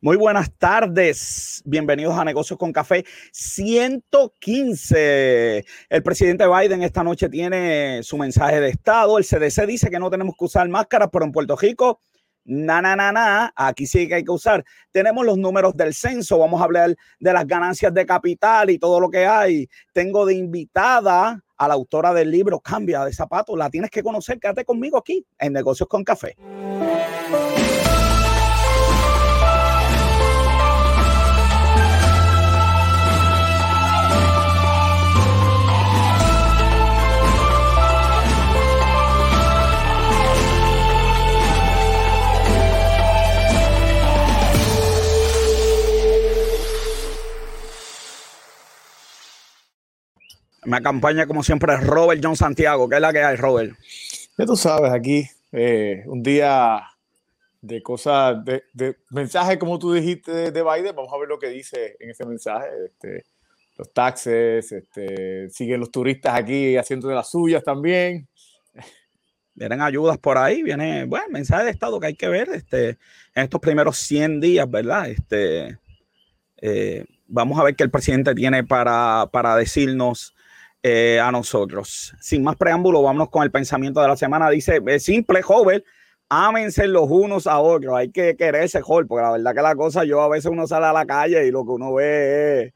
Muy buenas tardes, bienvenidos a Negocios con Café 115. El presidente Biden esta noche tiene su mensaje de Estado. El CDC dice que no tenemos que usar máscaras, pero en Puerto Rico, na, na, na, na, aquí sí que hay que usar. Tenemos los números del censo, vamos a hablar de las ganancias de capital y todo lo que hay. Tengo de invitada a la autora del libro Cambia de zapatos. La tienes que conocer, quédate conmigo aquí en Negocios con Café. Me acompaña como siempre Robert John Santiago. ¿Qué es la que hay, Robert? Ya tú sabes, aquí eh, un día de cosas, de, de mensaje como tú dijiste de, Biden. Vamos a ver lo que dice en ese mensaje. Este, los taxes, este, siguen los turistas aquí haciendo de las suyas también. Vienen ayudas por ahí, viene, bueno, mensaje de Estado que hay que ver este, en estos primeros 100 días, ¿verdad? Este, eh, vamos a ver qué el presidente tiene para, para decirnos eh, a nosotros. Sin más preámbulo, vámonos con el pensamiento de la semana. Dice, es simple, joven, ámense los unos a otros. Hay que quererse, joven, porque la verdad que la cosa, yo a veces uno sale a la calle y lo que uno ve es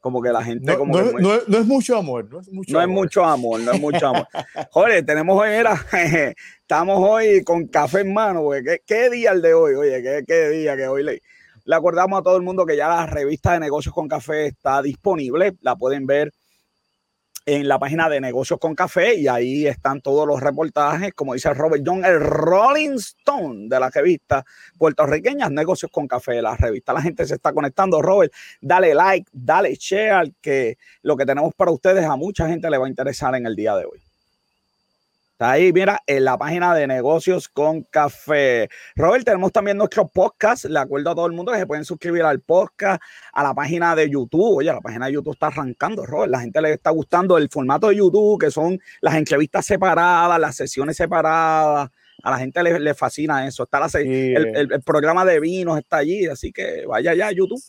como que la gente... No, como no, no, no es mucho amor, no es mucho no amor. es mucho amor, no es mucho amor. Joder, tenemos hoy, mira, estamos hoy con café en mano, güey. ¿Qué, ¿Qué, día el de hoy? Oye, ¿qué, qué día que hoy le, le acordamos a todo el mundo que ya la revista de negocios con café está disponible. La pueden ver en la página de Negocios con Café y ahí están todos los reportajes, como dice Robert John, el Rolling Stone de la revista puertorriqueña Negocios con Café, la revista. La gente se está conectando, Robert, dale like, dale share, que lo que tenemos para ustedes a mucha gente le va a interesar en el día de hoy. Está ahí, mira, en la página de negocios con café. Robert, tenemos también nuestro podcast. Le acuerdo a todo el mundo que se pueden suscribir al podcast, a la página de YouTube. Oye, la página de YouTube está arrancando, Robert. La gente le está gustando el formato de YouTube, que son las entrevistas separadas, las sesiones separadas. A la gente le, le fascina eso. Está la, sí. el, el, el, programa de vinos está allí, así que vaya ya a YouTube.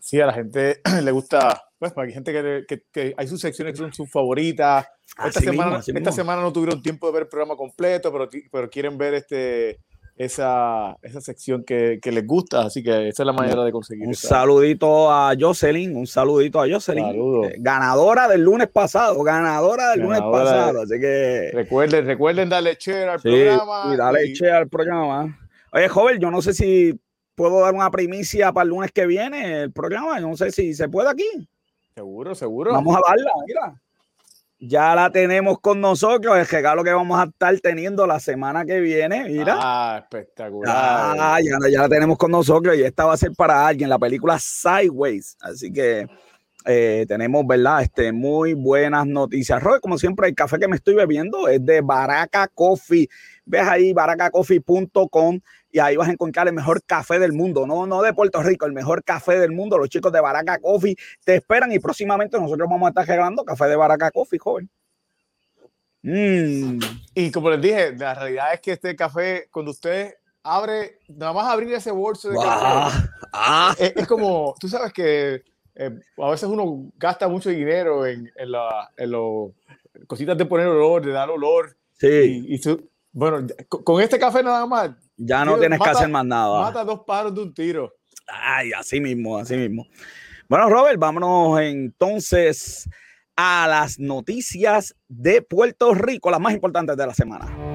Sí, a la gente le gusta, pues, hay gente que, que, que hay sus secciones que son sus favoritas. Esta, semana, mismo, esta semana, no tuvieron tiempo de ver el programa completo, pero, pero quieren ver este, esa, esa sección que, que, les gusta, así que esa es la manera de conseguir. Un esa. saludito a Jocelyn, un saludito a Jocelyn, eh, ganadora del lunes pasado, ganadora del ganadora lunes pasado, de, así que recuerden, recuerden darle share al sí, programa. Y dale y... share al programa. Oye, joven, yo no sé si puedo dar una primicia para el lunes que viene el programa, no sé si se puede aquí. Seguro, seguro. Vamos a darla, mira ya la tenemos con nosotros, el regalo que vamos a estar teniendo la semana que viene, mira. Ah, espectacular. Ah, ya, ya la tenemos con nosotros y esta va a ser para alguien, la película Sideways. Así que eh, tenemos, ¿verdad? Este, muy buenas noticias. Roy, como siempre, el café que me estoy bebiendo es de Baraka Coffee. Ves ahí, baracacoffee.com y ahí vas a encontrar el mejor café del mundo, no, no de Puerto Rico, el mejor café del mundo. Los chicos de Baraka Coffee te esperan y próximamente nosotros vamos a estar regalando café de Baraka Coffee, joven. Mm. Y como les dije, la realidad es que este café, cuando usted abre, nada más abrir ese bolso de wow. café, ah. es, es, como, tú sabes que eh, a veces uno gasta mucho dinero en, en, la, en los cositas de poner olor, de dar olor. Sí. Y, y su, bueno, con este café nada más. Ya no tienes mata, que hacer más nada. Mata dos paros de un tiro. Ay, así mismo, así mismo. Bueno, Robert, vámonos entonces a las noticias de Puerto Rico, las más importantes de la semana.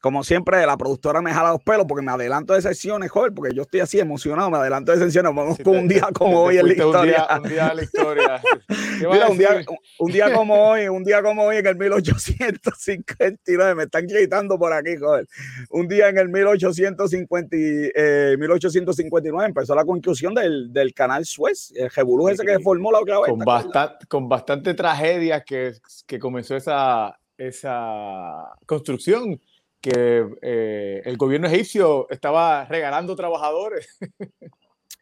Como siempre, la productora me jala los pelos porque me adelanto de sesiones, joder, porque yo estoy así emocionado, me adelanto de sesiones. Vamos sí, con te, un día como hoy en la historia. Un día, un día en la historia. Mira, un día, un día como hoy, un día como hoy en el 1859, me están gritando por aquí, joder. Un día en el 1850, eh, 1859 empezó la construcción del, del canal Suez, el Jebulú ese que se formó la otra vez. Con, bastante, con bastante tragedia que, que comenzó esa, esa construcción que eh, el gobierno egipcio estaba regalando trabajadores.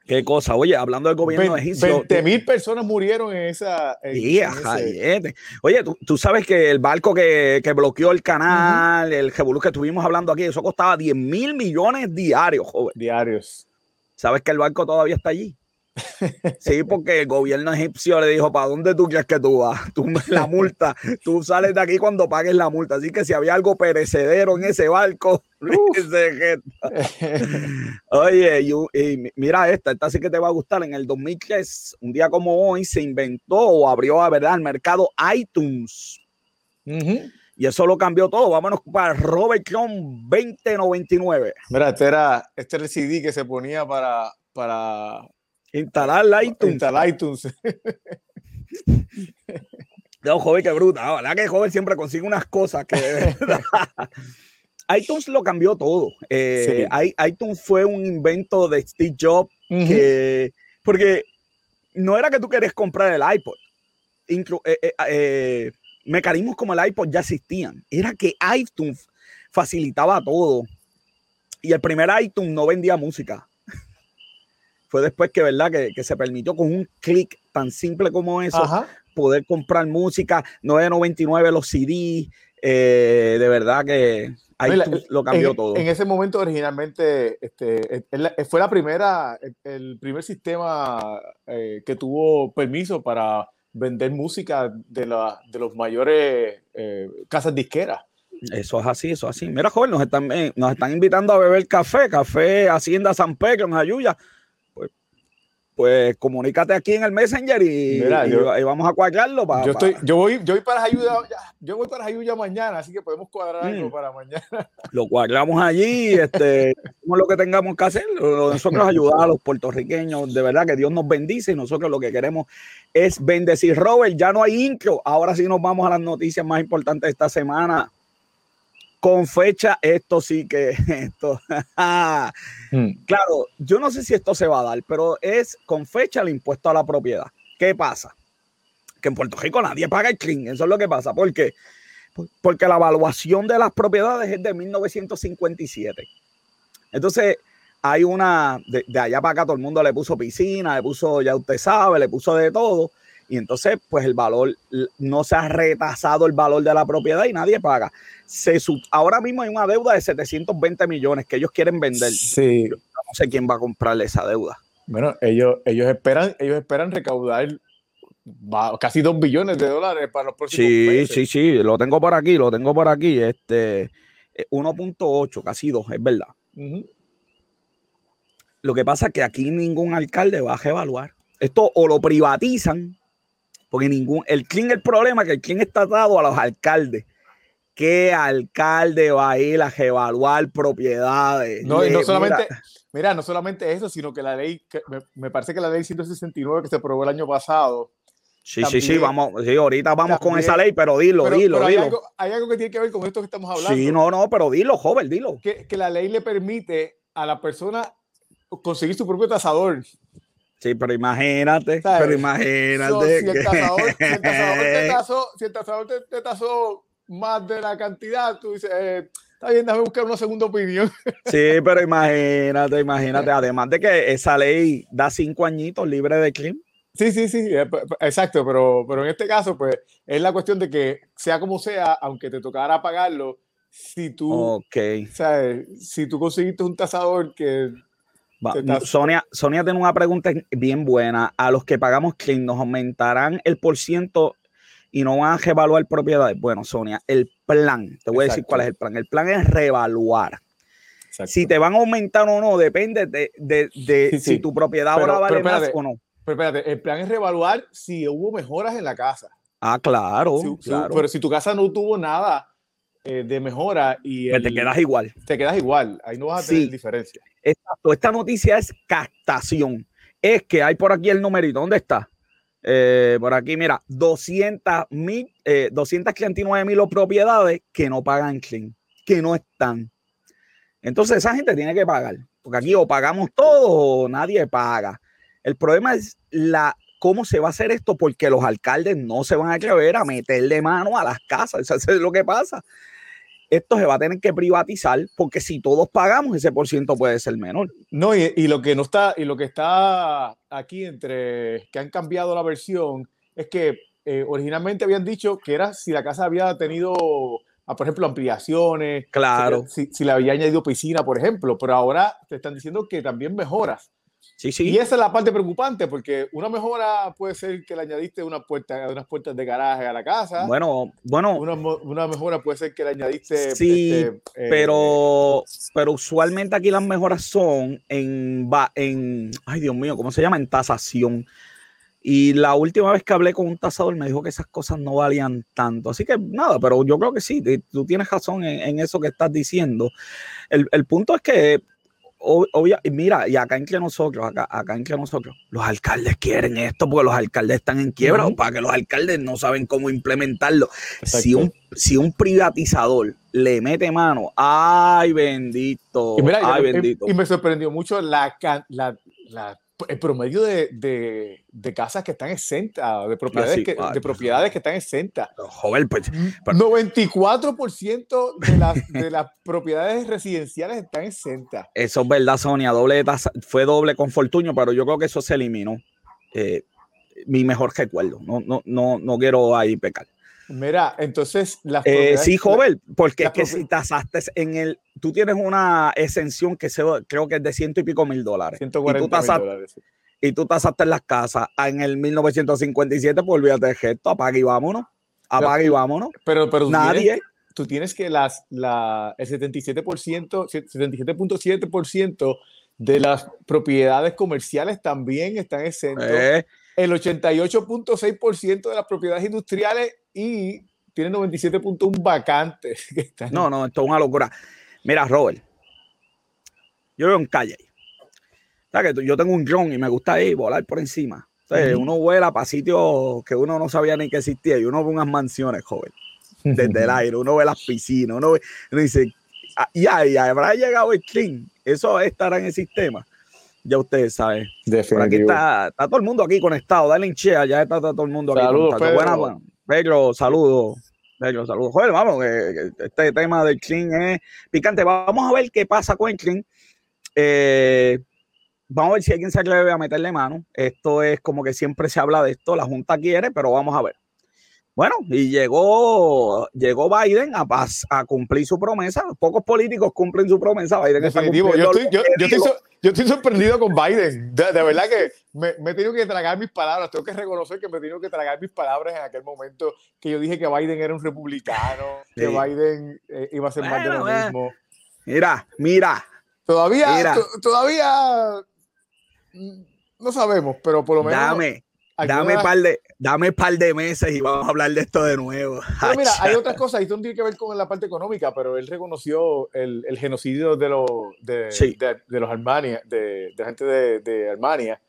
Qué cosa, oye, hablando del gobierno egipcio. 20 mil personas murieron en esa. sí, Oye, ¿tú, sabes que el barco que, bloqueó el canal, el Jebulú que estuvimos hablando aquí, eso costaba 10 mil millones diarios, joven. Diarios. ¿Sabes que el barco todavía está allí? Sí, porque el gobierno egipcio le dijo, ¿para dónde tú quieres que tú vas? Tú, la multa, tú sales de aquí cuando pagues la multa. Así que si había algo perecedero en ese barco, oye, y, mira esta, esta sí que te va a gustar. En el 2003, un día como hoy, se inventó o abrió a verdad el mercado iTunes. Y eso lo cambió todo. Vámonos para Robert Chrome 2099. Mira, este era, este era el CD que se ponía para, para Instalar iTunes. Instalar iTunes. No, joven, qué bruta. ¿Verdad que joven siempre consigue unas cosas que iTunes lo cambió todo. Eh, iTunes fue un invento de Steve Jobs porque no era que tú querías comprar el iPod. Eh, eh, mecanismos como el iPod ya existían. Era que iTunes facilitaba todo. Y el primer iTunes no vendía música fue después que, ¿verdad? Que, se permitió con un clic tan simple como eso poder comprar música, 9.99 los CD, eh, de verdad que ahí lo cambió todo. En ese momento originalmente este, fue la primera, el, primer sistema eh, que tuvo permiso para vender música de, la, de los mayores eh, casas disqueras. Eso es así, eso es así. Mira, joven, nos están, nos están invitando a beber café, café Hacienda San Pedro en Ayuya pues comunícate aquí en el Messenger y, vamos a cuadrarlo. Yo, estoy, yo, voy, yo voy para ayuda, yo voy para ayuda mañana, así que podemos cuadrar algo mm. para mañana. Lo cuadramos allí, este, lo que tengamos que hacer, nosotros ayudar a los puertorriqueños, de verdad que Dios nos bendice y nosotros lo que queremos es bendecir. Robert, ya no hay intro, ahora sí nos vamos a las noticias más importantes de esta semana con fecha, esto sí que esto. Hmm. Claro, yo no sé si esto se va a dar, pero es con fecha el impuesto a la propiedad. ¿Qué pasa? Que en Puerto Rico nadie paga el CRIM, eso es lo que pasa. ¿Por qué? Porque la evaluación de las propiedades es de 1957. Entonces, hay una, de, de allá para acá todo el mundo le puso piscina, le puso, ya usted sabe, le puso de todo y entonces pues el valor no se ha retasado el valor de la propiedad y nadie paga. Se ahora mismo hay una deuda de 720 millones que ellos quieren vender. Sí. no sé quién va a comprarle esa deuda. Bueno, ellos, ellos esperan, ellos esperan recaudar casi 2 billones de dólares para los próximos sí, meses. Sí, sí, sí, lo tengo por aquí, lo tengo por aquí. Este 1.8, eh, casi 2, es verdad. Lo que pasa es que aquí ningún alcalde va a revaluar. Esto o lo privatizan porque ningún, el CLIN, el problema es que el CLIN está dado a los alcaldes. ¿Qué alcalde va a ir a evaluar propiedades? No, y no solamente, mira, no solamente eso, sino que la ley, me, parece que la ley 169 que se aprobó el año pasado. Sí, sí, sí, vamos, sí, ahorita vamos con esa ley, pero dilo, dilo, hay dilo. Algo, hay algo que tiene que ver con esto que estamos hablando. Sí, no, no, pero dilo, joven, dilo. Que, que la ley le permite a la persona conseguir su propio tasador. Sí, pero imagínate, pero imagínate. si, el tasador, te tasó, si el tasador te, tasó más de la cantidad, tú dices, eh, está bien, déjame buscar una segunda opinión. Sí, pero imagínate, imagínate. Además de que esa ley da cinco añitos libre de crimen. Sí, sí, sí, eh, exacto, pero, pero en este caso, pues, es la cuestión de que sea como sea, aunque te tocara pagarlo, si tú, okay. ¿sabes? si tú conseguiste un tasador que Sonia, Sonia tiene una pregunta bien buena. A los que pagamos clean, ¿nos aumentarán el por ciento y no van a revaluar propiedades? Bueno, Sonia, el plan, te voy a decir cuál es el plan. El plan es revaluar. Si te van a aumentar o no, depende de, si tu propiedad ahora vale más o no. Pero espérate, el plan es revaluar si hubo mejoras en la casa. Ah, claro. pero si tu casa no tuvo nada eh, de mejora y... te quedas igual. Te quedas igual, ahí no vas a tener diferencia. Exacto, esta noticia es captación. Es que hay por aquí el numerito, ¿dónde está? Eh, por aquí, mira, 200 mil, eh, 239 mil propiedades que no pagan clean, que no están. Entonces esa gente tiene que pagar, porque aquí o pagamos todo o nadie paga. El problema es la cómo se va a hacer esto, porque los alcaldes no se van a atrever a meterle mano a las casas. Eso es lo que pasa. Esto se va a tener que privatizar porque si todos pagamos ese por ciento puede ser menor. No, y, y, lo que no está, y lo que está aquí entre que han cambiado la versión es que eh, originalmente habían dicho que era si la casa había tenido, ah, por ejemplo, ampliaciones, claro. si, si le había añadido piscina, por ejemplo, pero ahora te están diciendo que también mejoras. Sí, sí. Y esa es la parte preocupante, porque una mejora puede ser que le añadiste una puerta, unas puertas de garaje a la casa. Bueno, bueno. Una, una mejora puede ser que le añadiste. Sí, este, pero, pero usualmente aquí las mejoras son en, en. Ay, Dios mío, ¿cómo se llama? En tasación. Y la última vez que hablé con un tasador me dijo que esas cosas no valían tanto. Así que nada, pero yo creo que sí, tú tienes razón en, en eso que estás diciendo. El, el punto es que obvio, mira, y acá entre nosotros, acá, acá entre nosotros, los alcaldes quieren esto porque los alcaldes están en quiebra o para que los alcaldes no saben cómo implementarlo. Si un, si un privatizador le mete mano, ay bendito, ay bendito. Y me sorprendió mucho la, la, la el promedio de, de, de, casas que están exentas, de propiedades, que, de propiedades que están exentas. Joder, pues, 94% de las, de las propiedades residenciales están exentas. Eso es verdad, Sonia. Doble fue doble con Fortuño, pero yo creo que eso se eliminó. Eh, mi mejor recuerdo. No, no, no, no quiero ahí pecar. Mira, entonces las eh, sí, joven, porque es que si tasaste en el, tú tienes una exención que se, creo que es de ciento y pico mil dólares. 140 y tú tasaste, mil dólares. Y tú tasaste en las casas en el 1957, pues olvídate de gesto, apaga y vámonos. Apaga y vámonos. Pero, pero nadie. tú tienes que las, la, el 77%, 77.7% de las propiedades comerciales también están exentos. Eh, el 88.6% de las propiedades industriales y tiene 97.1 vacantes. No, no, esto es una locura. Mira, Robert, yo veo en calle. que yo tengo un drone y me gusta ir volar por encima. Uno vuela para sitios que uno no sabía ni que existía y uno ve unas mansiones, joven, desde el aire. Uno ve las piscinas, uno, ve, uno dice, ah, ya, ya, habrá llegado el clean. Eso estará en el sistema ya ustedes saben. Por aquí está, está, todo el mundo aquí conectado. Dale en chea, ya está, todo el mundo aquí saludos. Buenas, Pedro, saludos. Pedro, saludos. Joder, vamos, este tema del clean es picante. Vamos a ver qué pasa con el clean. Eh, vamos a ver si alguien se atreve a meterle mano. Esto es como que siempre se habla de esto, la Junta quiere, pero vamos a ver. Bueno, y llegó, llegó Biden a, a cumplir su promesa. Pocos políticos cumplen su promesa. Biden Definitivo. Yo estoy, yo, estoy, yo estoy, sorprendido con Biden. De, verdad que me, me, he tenido que tragar mis palabras. Tengo que reconocer que me he tenido que tragar mis palabras en aquel momento que yo dije que Biden era un republicano, que Biden eh, iba a ser más de lo eh. mismo. Mira, mira. Todavía, todavía mm, no sabemos, pero por lo menos. Dame, Dame, par de, dame par de meses y vamos a hablar de esto de nuevo. Pero mira, hay otras cosas, esto no tiene que ver con la parte económica, pero él reconoció el, el genocidio de, los de, de, los Armania, de, la gente de, de Armania,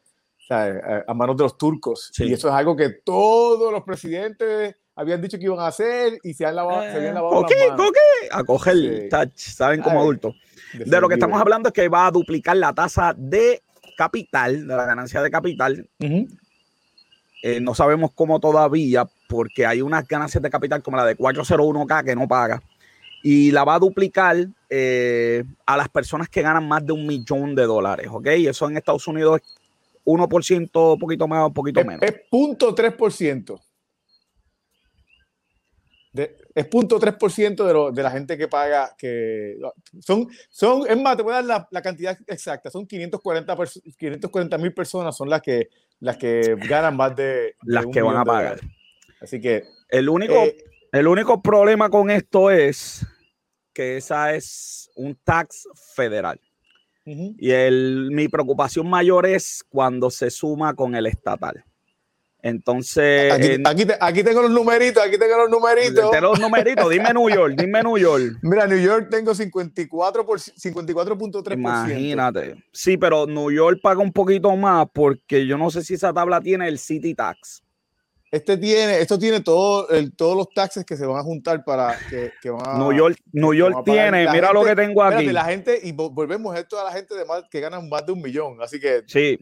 a, manos de los turcos. Y eso es algo que todos los presidentes habían dicho que iban a hacer y se, han lavado, se habían lavado las manos. A coger touch, saben como adultos. De lo que estamos hablando es que va a duplicar la tasa de capital, de la ganancia de capital. Eh, no sabemos cómo todavía, porque hay unas ganancias de capital como la de 401k que no paga. Y la va a duplicar eh, a las personas que ganan más de un millón de dólares, ¿ok? Eso en Estados Unidos es 1%, un poquito más, un poquito menos. Es 0.3% es 0.3% de, lo, de la gente que paga, que son, son, es más, te voy a dar la, cantidad exacta, son 540 mil personas son las que, las que ganan más de... las que van a pagar. Así que... El único, eh, el único problema con esto es que esa es un tax federal. Y el, mi preocupación mayor es cuando se suma con el estatal. Entonces. Aquí, tengo los numeritos, aquí tengo los numeritos. Tengo los numeritos, dime New York, dime New York. Mira, New York tengo 54 por 54.3%. Imagínate. Sí, pero New York paga un poquito más porque yo no sé si esa tabla tiene el City Tax. Este tiene, esto tiene todo el, todos los taxes que se van a juntar para que, que van a, New York, New York tiene, mira lo que tengo aquí. la gente, y volvemos a esto a la gente de más, que ganan más de un millón, así que. Sí,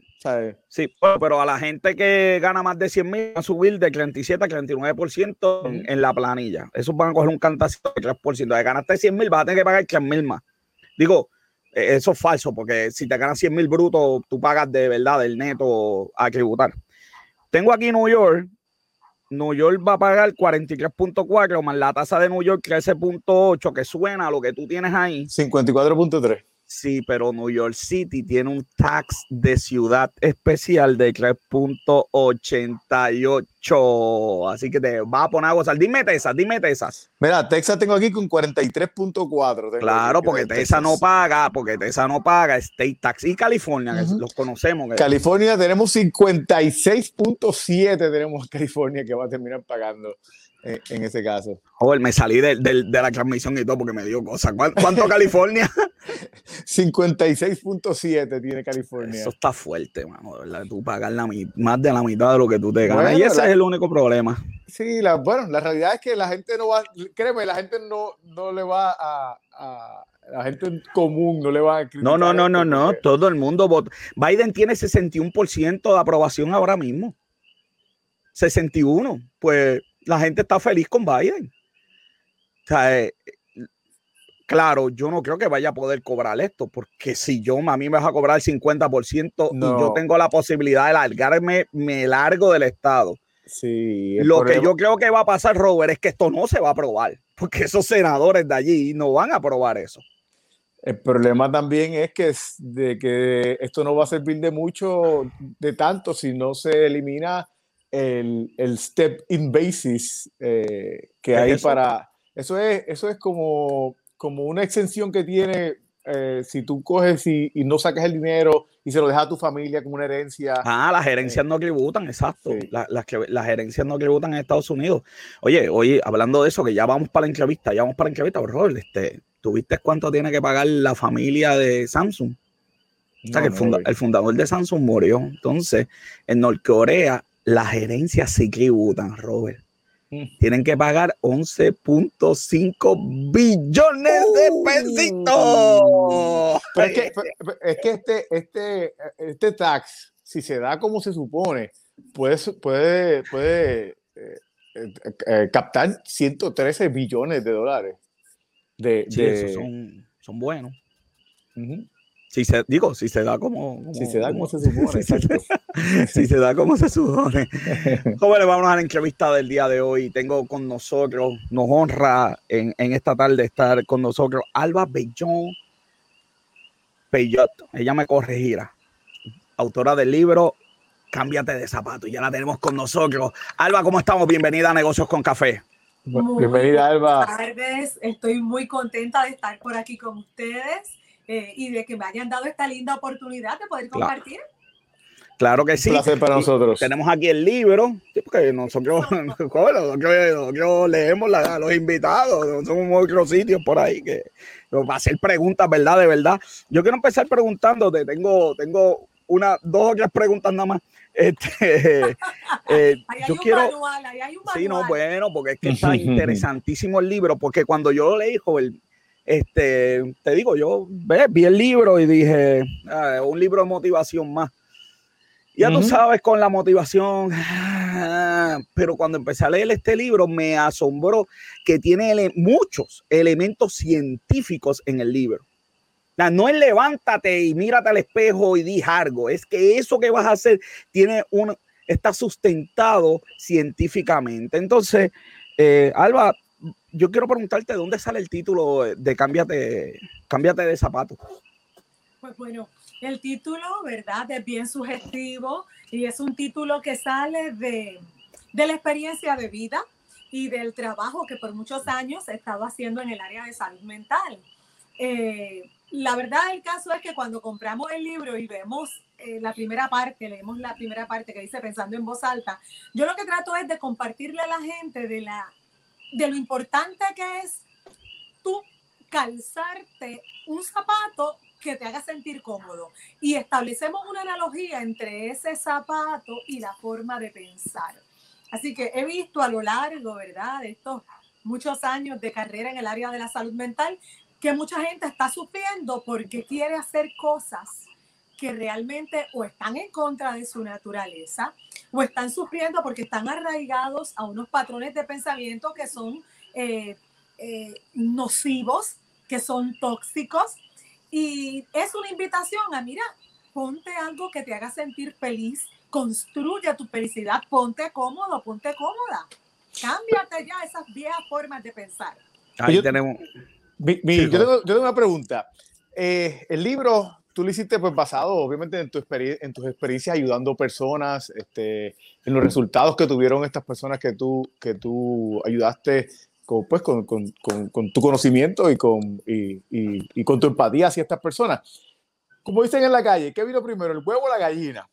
sí, pero a la gente que gana más de 100 mil va a subir de 37 a 39% en, la planilla. Esos van a coger un cantacito de 3%. De ganaste 100 mil, vas a tener que pagar 3 mil más. Digo, e, eso es falso, porque si te ganas 100 mil brutos, tú pagas de verdad el neto a tributar. Tengo aquí New York, New York va a pagar 43.4 más la tasa de New York 13.8, que suena a lo que tú tienes ahí. 54.3. Sí, pero New York City tiene un tax de ciudad especial de 3.88. Así que te va a poner a gozar. Dime Texas, dime Texas. Mira, Texas tengo aquí con 43.4. Claro, porque Texas, no paga, porque Texas no paga state tax. Y California, que los conocemos. California tenemos 56.7 tenemos California que va a terminar pagando en, ese caso. Joder, me salí de, la transmisión y todo porque me dio cosas. ¿Cuánto, California? 56.7 tiene California. Eso está fuerte, mano, ¿verdad? Tú pagas la, más de la mitad de lo que tú te ganas. y ese es el único problema. Sí, la, bueno, la realidad es que la gente no va, créeme, la gente no, no le va a, la gente común no le va a No, no, no, no, no. Todo el mundo vota. Biden tiene 61% de aprobación ahora mismo. 61. Pues la gente está feliz con Biden. O sea, eh, claro, yo no creo que vaya a poder cobrar esto, porque si yo a mí me vas a cobrar el 50% y yo tengo la posibilidad de largarme, me largo del Estado. Sí, Lo que yo creo que va a pasar, Robert, es que esto no se va a aprobar, porque esos senadores de allí no van a aprobar eso. El problema también es que, de que esto no va a servir de mucho, de tanto, si no se elimina el, el step in basis eh, que hay para... Eso es, eso es como, como una exención que tiene eh, si tú coges y, y, no sacas el dinero y se lo dejas a tu familia como una herencia. Ah, las herencias eh, no tributan, exacto. las, las herencias no tributan en Estados Unidos. Oye, oye, hablando de eso, que ya vamos para la entrevista, ya vamos para la entrevista, por favor, este, ¿tuviste cuánto tiene que pagar la familia de Samsung? O sea, que el, el, fundador de Samsung murió. Entonces, en Norcorea las gerencias se tributan, Robert. Mm. Tienen que pagar 11.5 billones de uh. pesitos. es que, es que este, este, este tax, si se da como se supone, puede, puede, puede eh, eh, eh, captar 113 billones de dólares. De, son, son buenos. Si se, digo, si se da como, si se da como, se supone. si se da como se supone. Jóvenes, vamos a la entrevista del día de hoy. Tengo con nosotros, nos honra en, en esta tarde estar con nosotros Alba Bellón Peyot. Ella me corregirá. Autora del libro Cámbiate de zapato. Ya la tenemos con nosotros. Alba, ¿cómo estamos? Bienvenida a Negocios con Café. Bienvenida, Alba. Buenas tardes. Estoy muy contenta de estar por aquí con ustedes eh, y de que me hayan dado esta linda oportunidad de poder compartir. Claro que sí. Un placer para nosotros. Tenemos aquí el libro, porque nosotros, nosotros, leemos a los invitados, somos otros sitios por ahí que nos va a hacer preguntas, ¿verdad? De verdad. Yo quiero empezar preguntándote, tengo, tengo una, dos o tres preguntas nada más. Este, eh, yo quiero. sí, no, bueno, porque es que está interesantísimo el libro, porque cuando yo lo leí, joven, este, te digo, yo vi el libro y dije, ah, un libro de motivación más. Ya tú sabes, con la motivación, pero cuando empecé a leer este libro me asombró que tiene muchos elementos científicos en el libro. No es levántate y mírate al espejo y di algo, es que eso que vas a hacer tiene un, está sustentado científicamente. Entonces, eh, Alba, yo quiero preguntarte de dónde sale el título de Cámbiate, cámbiate de zapato. Pues bueno, el título, ¿verdad? Es bien sugestivo y es un título que sale de, de la experiencia de vida y del trabajo que por muchos años he estado haciendo en el área de salud mental. Eh, la verdad del caso es que cuando compramos el libro y vemos eh, la primera parte, leemos la primera parte que dice pensando en voz alta, yo lo que trato es de compartirle a la gente de la de lo importante que es tú calzarte un zapato que te haga sentir cómodo. Y establecemos una analogía entre ese zapato y la forma de pensar. Así que he visto a lo largo, ¿verdad?, de estos muchos años de carrera en el área de la salud mental, que mucha gente está sufriendo porque quiere hacer cosas que realmente o están en contra de su naturaleza o están sufriendo porque están arraigados a unos patrones de pensamiento que son eh, eh, nocivos, que son tóxicos. Y es una invitación a, mira, ponte algo que te haga sentir feliz, construye tu felicidad, ponte cómodo, ponte cómoda. Cámbiate ya esas viejas formas de pensar. Ahí tenemos. yo, tengo, una pregunta. Eh, el libro tú lo hiciste pues basado obviamente en, tu en tus experiencias ayudando personas, este, en los resultados que tuvieron estas personas que tú, que tú ayudaste con, pues, con, con, con, tu conocimiento y con, y, y, con tu empatía hacia estas personas. Como dicen en la calle, ¿qué vino primero, el huevo o la gallina?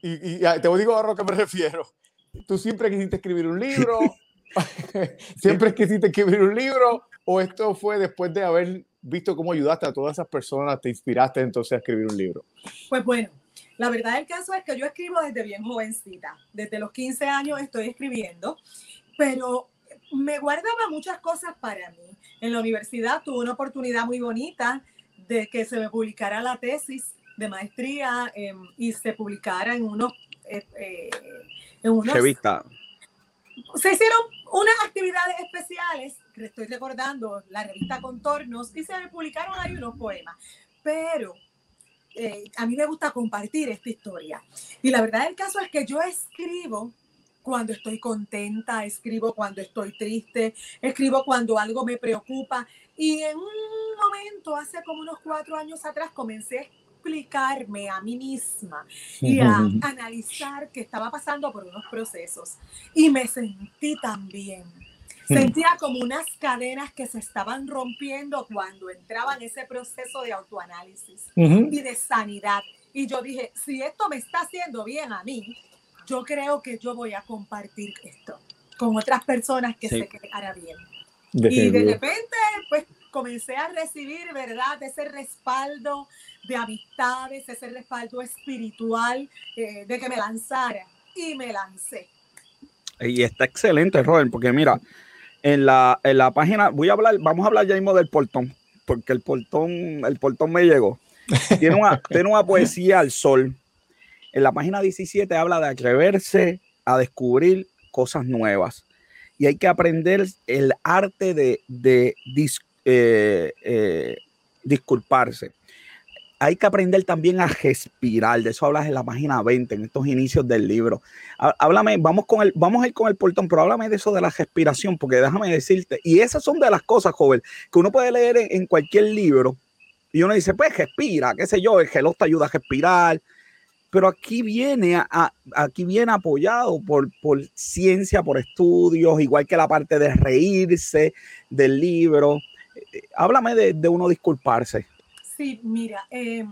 Y, y te digo a lo que me refiero. Tú siempre quisiste escribir un libro, siempre quisiste escribir un libro, o esto fue después de haber visto cómo ayudaste a todas esas personas, te inspiraste entonces a escribir un libro. Pues bueno, la verdad del caso es que yo escribo desde bien jovencita, desde los 15 años estoy escribiendo, pero me guardaba muchas cosas para mí. En la universidad tuve una oportunidad muy bonita de que se me publicara la tesis de maestría em, y se publicara en unos... Eh, eh, en unos Revista. Se hicieron unas actividades especiales, que estoy recordando, la revista Contornos, y se publicaron ahí unos poemas. Pero eh, a mí me gusta compartir esta historia. Y la verdad del caso es que yo escribo cuando estoy contenta, escribo cuando estoy triste, escribo cuando algo me preocupa. Y en un momento, hace como unos cuatro años atrás, comencé explicarme a mí misma y a analizar que estaba pasando por unos procesos. Y me sentí también. Sentía como unas cadenas que se estaban rompiendo cuando entraba en ese proceso de autoanálisis y de sanidad. Y yo dije, si esto me está haciendo bien a mí, yo creo que yo voy a compartir esto con otras personas que se sé que hará bien. Y de repente, pues comencé a recibir, ¿verdad? Ese respaldo de amistades, ese respaldo espiritual, eh, de que me lanzara. Y me lancé. Y está excelente, Robert, porque mira, en la, en la página, voy a hablar, vamos a hablar ya mismo del portón, porque el portón, el portón me llegó. Tiene una, tiene una poesía al sol en la página 17 habla de atreverse a descubrir cosas nuevas. Y hay que aprender el arte de, eh, eh, disculparse. Hay que aprender también a respirar. De eso hablas en la página 20, en estos inicios del libro. Háblame, vamos, con el, vamos a ir con el portón, pero háblame de eso de la respiración, porque déjame decirte, y esas son de las cosas, joven, que uno puede leer en, cualquier libro. Y uno dice, pues respira, qué sé yo, el geló te ayuda a respirar, pero aquí viene, aquí viene apoyado por, por ciencia, por estudios, igual que la parte de reírse del libro. Háblame de, uno disculparse. Sí, mira, eh,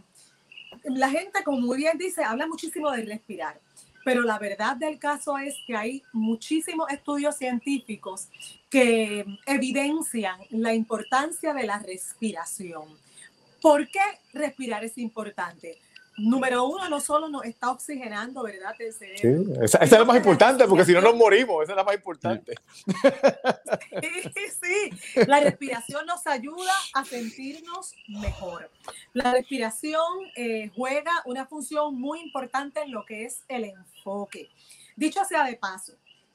la gente, como muy bien dice, habla muchísimo de respirar, pero la verdad del caso es que hay muchísimos estudios científicos que evidencian la importancia de la respiración. ¿Por qué respirar es importante? Número uno, no solo nos está oxigenando, ¿verdad? El cerebro. Sí, esa, es la más importante, porque si no nos morimos, esa es la más importante. Sí, sí, la respiración nos ayuda a sentirnos mejor. La respiración eh, juega una función muy importante en lo que es el enfoque. Dicho sea de paso,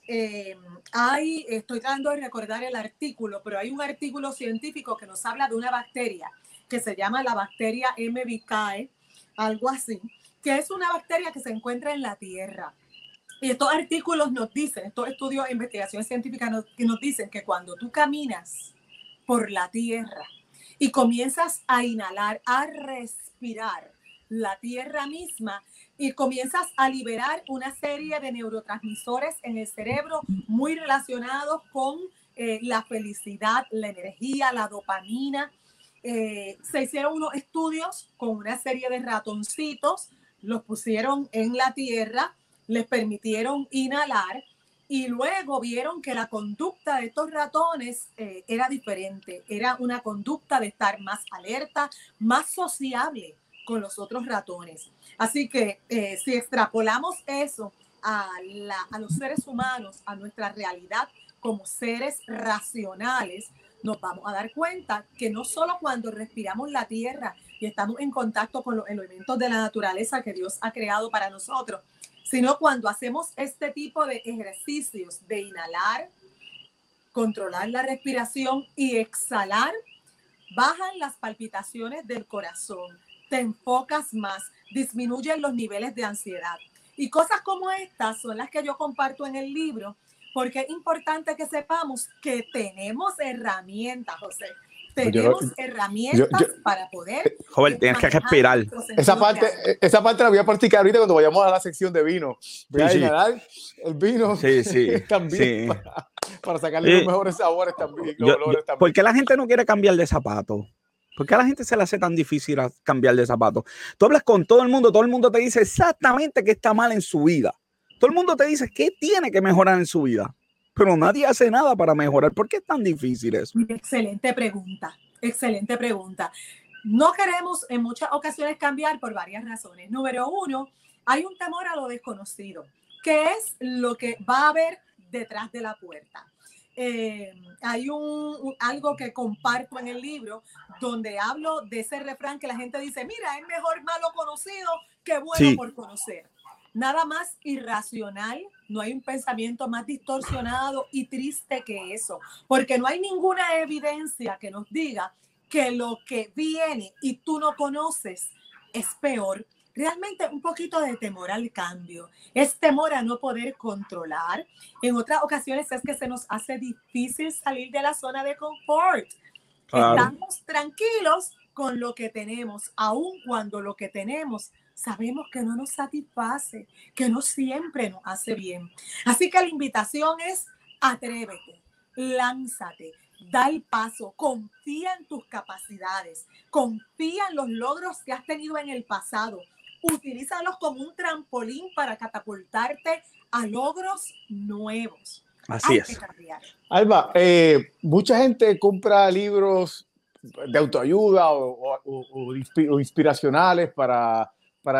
eh, hay, estoy tratando de recordar el artículo, pero hay un artículo científico que nos habla de una bacteria que se llama la bacteria M. vicae, algo así, que es una bacteria que se encuentra en la tierra. Y estos artículos nos dicen, estos estudios e investigaciones científicas nos, que nos dicen que cuando tú caminas por la tierra y comienzas a inhalar, a respirar la tierra misma y comienzas a liberar una serie de neurotransmisores en el cerebro muy relacionados con eh, la felicidad, la energía, la dopamina, eh, se hicieron unos estudios con una serie de ratoncitos, los pusieron en la tierra, les permitieron inhalar y luego vieron que la conducta de estos ratones eh, era diferente, era una conducta de estar más alerta, más sociable con los otros ratones. Así que eh, si extrapolamos eso a, a los seres humanos, a nuestra realidad como seres racionales, nos vamos a dar cuenta que no solo cuando respiramos la tierra y estamos en contacto con los elementos de la naturaleza que Dios ha creado para nosotros, sino cuando hacemos este tipo de ejercicios de inhalar, controlar la respiración y exhalar, bajan las palpitaciones del corazón, te enfocas más, disminuyen los niveles de ansiedad. Y cosas como estas son las que yo comparto en el libro, porque es importante que sepamos que tenemos herramientas, José. Pues tenemos herramientas para poder. Eh, joven, tienes que respirar. Esa parte, esa parte la voy a practicar ahorita cuando vayamos a la sección de vino. Voy a inhalar el vino sí, sí, también Para, sacarle los mejores sabores también, ¿Por qué la gente no quiere cambiar de zapato? ¿Por qué a la gente se le hace tan difícil cambiar de zapato? Tú hablas con todo el mundo, todo el mundo te dice exactamente qué está mal en su vida. Todo el mundo te dice qué tiene que mejorar en su vida, pero nadie hace nada para mejorar. ¿Por qué es tan difícil eso? Excelente pregunta, excelente pregunta. No queremos en muchas ocasiones cambiar por varias razones. Número uno, hay un temor a lo desconocido. ¿Qué es lo que va a haber detrás de la puerta? Eh, hay un, algo que comparto en el libro donde hablo de ese refrán que la gente dice, mira, es mejor malo conocido que bueno por conocer. Nada más irracional, no hay un pensamiento más distorsionado y triste que eso, porque no hay ninguna evidencia que nos diga que lo que viene y tú no conoces es peor realmente un poquito de temor al cambio, es temor a no poder controlar. En otras ocasiones es que se nos hace difícil salir de la zona de confort. Estamos tranquilos con lo que tenemos, aun cuando lo que tenemos sabemos que no nos satisface, que no siempre nos hace bien. Así que la invitación es atrévete, lánzate, da el paso, confía en tus capacidades, confía en los logros que has tenido en el pasado, utilízalos como un trampolín para catapultarte a logros nuevos. Así es. Alba, eh, mucha gente compra libros de autoayuda o, inspiracionales para, para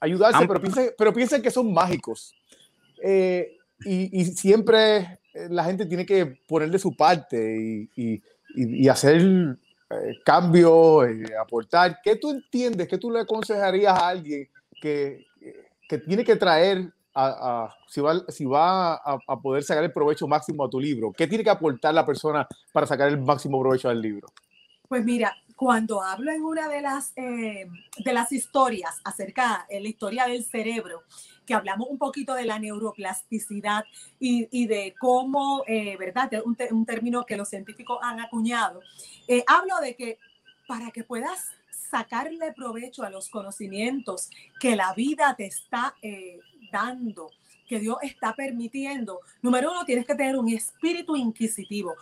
ayudarse, pero piensan, pero piensan que son mágicos. Eh, y, siempre la gente tiene que poner de su parte y, y hacer eh, cambio, eh, aportar. ¿Qué tú entiendes? ¿Qué tú le aconsejarías a alguien que, que tiene que traer a, si va, si va a, poder sacar el provecho máximo a tu libro? ¿Qué tiene que aportar la persona para sacar el máximo provecho al libro? Pues mira, cuando hablo en una de las, eh, de las historias acerca de la historia del cerebro, que hablamos un poquito de la neuroplasticidad y, y de cómo, eh, ¿verdad? Un, un, término que los científicos han acuñado. Eh, hablo de que para que puedas sacarle provecho a los conocimientos que la vida te está dando, que Dios está permitiendo, número uno, tienes que tener un espíritu inquisitivo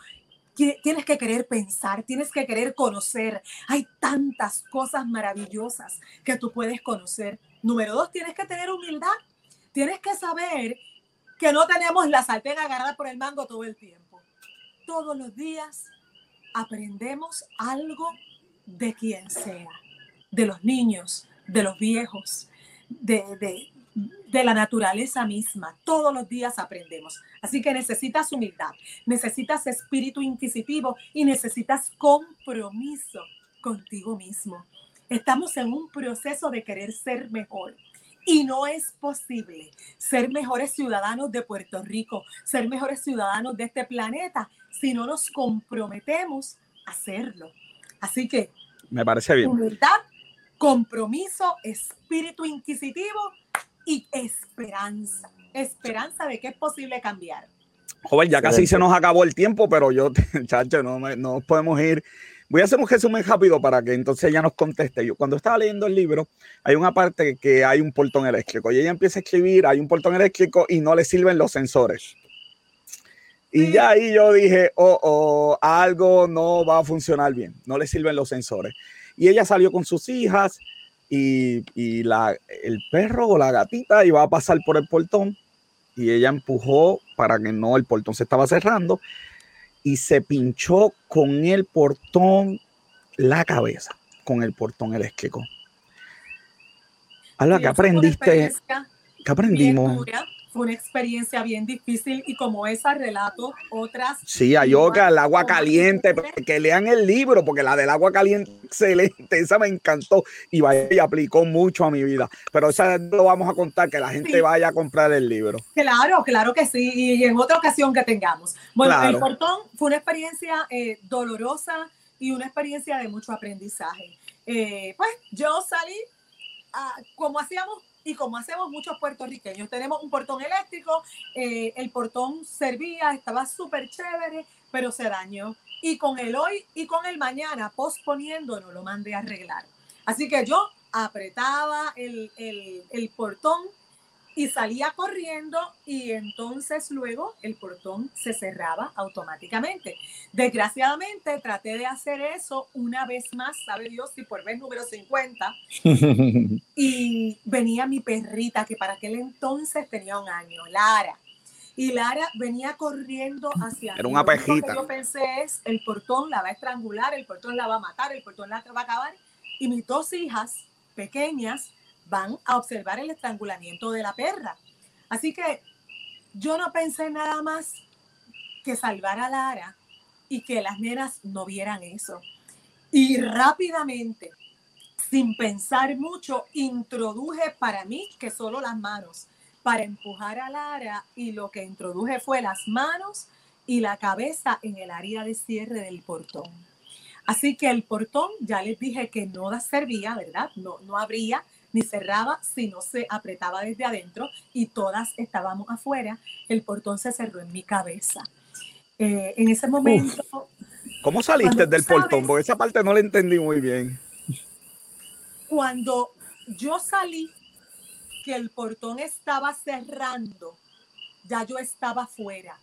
tienes que querer pensar, tienes que querer conocer. Hay tantas cosas maravillosas que tú puedes conocer. Número dos, tienes que tener humildad. Tienes que saber que no tenemos la sartén agarrada por el mango todo el tiempo. Todos los días aprendemos algo de quien sea, de los niños, de los viejos, de, de, de la naturaleza misma. Todos los días aprendemos. Así que necesitas humildad, necesitas espíritu inquisitivo y necesitas compromiso contigo mismo. Estamos en un proceso de querer ser mejor. Y no es posible ser mejores ciudadanos de Puerto Rico, ser mejores ciudadanos de este planeta, si no nos comprometemos a hacerlo. Así que... Me parece bien. Humildad, compromiso, espíritu inquisitivo y esperanza. Esperanza de que es posible cambiar. Joven, ya casi se nos acabó el tiempo, pero yo, chacho, no, no podemos ir. Voy a hacer un resumen rápido para que entonces ella nos conteste. Yo cuando estaba leyendo el libro, hay una parte que hay un portón eléctrico y ella empieza a escribir, hay un portón eléctrico y no le sirven los sensores. Y ya ahí yo dije, oh, oh, algo no va a funcionar bien, no le sirven los sensores. Y ella salió con sus hijas y, la, el perro o la gatita iba a pasar por el portón y ella empujó para que no, el portón se estaba cerrando y se pinchó con el portón la cabeza, con el portón eléctrico. Algo que aprendiste, ¿Qué aprendimos? Fue una experiencia bien difícil y como esa relato otras. Sí, a yoga, el agua caliente, que lean el libro, porque la del agua caliente, excelente, esa me encantó y, vaya, y aplicó mucho a mi vida. Pero esa lo vamos a contar, que la gente vaya a comprar el libro. Claro, claro que sí, y en otra ocasión que tengamos. Bueno, el portón fue una experiencia eh, dolorosa y una experiencia de mucho aprendizaje. Eh, pues yo salí, como hacíamos y como hacemos muchos puertorriqueños, tenemos un portón eléctrico, eh, el portón servía, estaba súper chévere, pero se dañó. Y con el hoy y con el mañana, posponiendo, no lo mandé a arreglar. Así que yo apretaba el, el, el portón y salía corriendo y entonces luego el portón se cerraba automáticamente. Desgraciadamente traté de hacer eso una vez más, sabe Dios, si por vez número 50, y venía mi perrita que para aquel entonces tenía un año, Lara. Y Lara venía corriendo hacia Era una pejita. yo pensé es, el portón la va a estrangular, el portón la va a matar, el portón la va a acabar. Y mis dos hijas pequeñas van a observar el estrangulamiento de la perra. Así que yo no pensé nada más que salvar a Lara y que las nenas no vieran eso. Y rápidamente, sin pensar mucho, introduje para mí que solo las manos para empujar a Lara y lo que introduje fue las manos y la cabeza en el área de cierre del portón. Así que el portón, ya les dije que no servía, ¿verdad? No, no abría ni cerraba si no se apretaba desde adentro y todas estábamos afuera. El portón se cerró en mi cabeza. Eh, en ese momento... ¿Cómo saliste del portón? Porque esa parte no la entendí muy bien. Cuando yo salí, que el portón estaba cerrando, ya yo estaba afuera.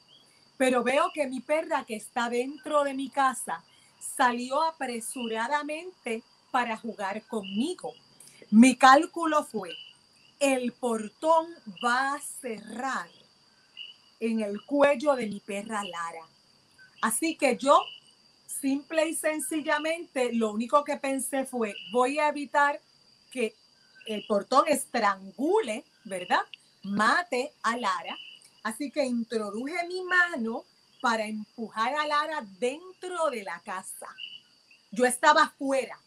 Pero veo que mi perra que está dentro de mi casa salió apresuradamente para jugar conmigo. Mi cálculo fue, el portón va a cerrar en el cuello de mi perra Lara. Así que yo, simple y sencillamente, lo único que pensé fue, voy a evitar que el portón estrangule, ¿verdad? Mate a Lara. Así que introduje mi mano para empujar a Lara dentro de la casa. Yo estaba afuera,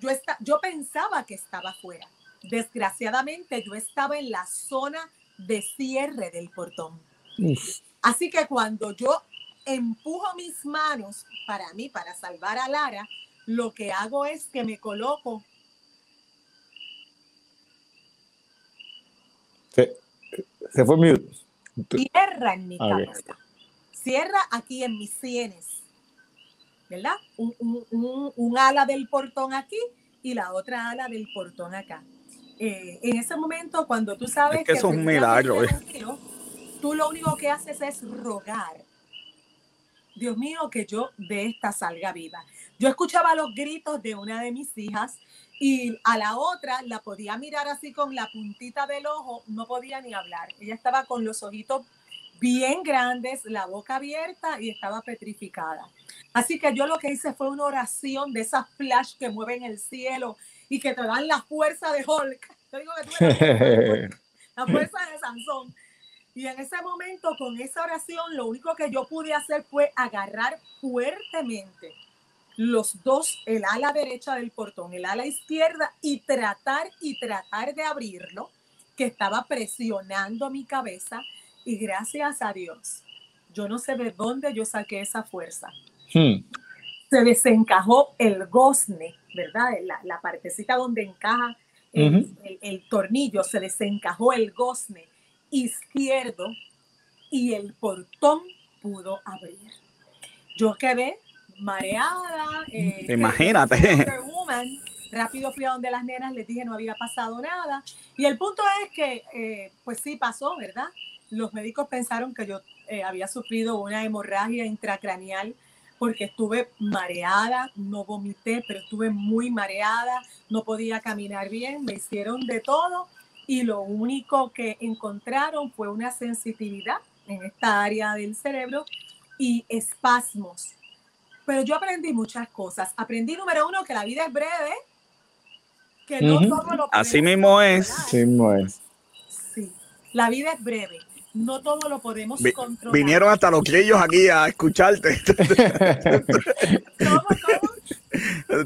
yo, yo pensaba que estaba fuera. Desgraciadamente yo estaba en la zona de cierre del portón. Así que cuando yo empujo mis manos para mí, para salvar a Lara, lo que hago es que me coloco. Se, fue mute. Cierra en mi cabeza. Cierra aquí en mis sienes ¿verdad? Un, ala del portón aquí y la otra ala del portón acá. Eh, en ese momento, cuando tú sabes que, eso es un milagro, eh. tú lo único que haces es rogar. Dios mío, que yo de esta salga viva. Yo escuchaba los gritos de una de mis hijas y a la otra la podía mirar así con la puntita del ojo, no podía ni hablar. Ella estaba con los ojitos bien grandes, la boca abierta y estaba petrificada. Así que yo lo que hice fue una oración de esas flash que mueven el cielo y que te dan la fuerza de Hulk. Yo digo que tú la fuerza de Sansón. Y en ese momento, con esa oración, lo único que yo pude hacer fue agarrar fuertemente los dos, el ala derecha del portón, el ala izquierda, y tratar y tratar de abrirlo, que estaba presionando mi cabeza. Y gracias a Dios, yo no sé de dónde yo saqué esa fuerza. Hmm. Se desencajó el gozne, ¿verdad? La, la partecita donde encaja el, tornillo, se desencajó el gozne izquierdo y el portón pudo abrir. Yo quedé mareada. Eh, Imagínate. rápido fui a donde las nenas, les dije no había pasado nada. Y el punto es que, eh, pues sí pasó, ¿verdad? Los médicos pensaron que yo eh, había sufrido una hemorragia intracraneal porque estuve mareada, no vomité, pero estuve muy mareada, no podía caminar bien, me hicieron de todo y lo único que encontraron fue una sensitividad en esta área del cerebro y espasmos. Pero yo aprendí muchas cosas. Aprendí, número uno, que la vida es breve, que no todo lo Así mismo es. Así mismo es. Sí. La vida es breve. No todo lo podemos controlar. Vinieron hasta los crillos aquí a escucharte. ¿Cómo, cómo?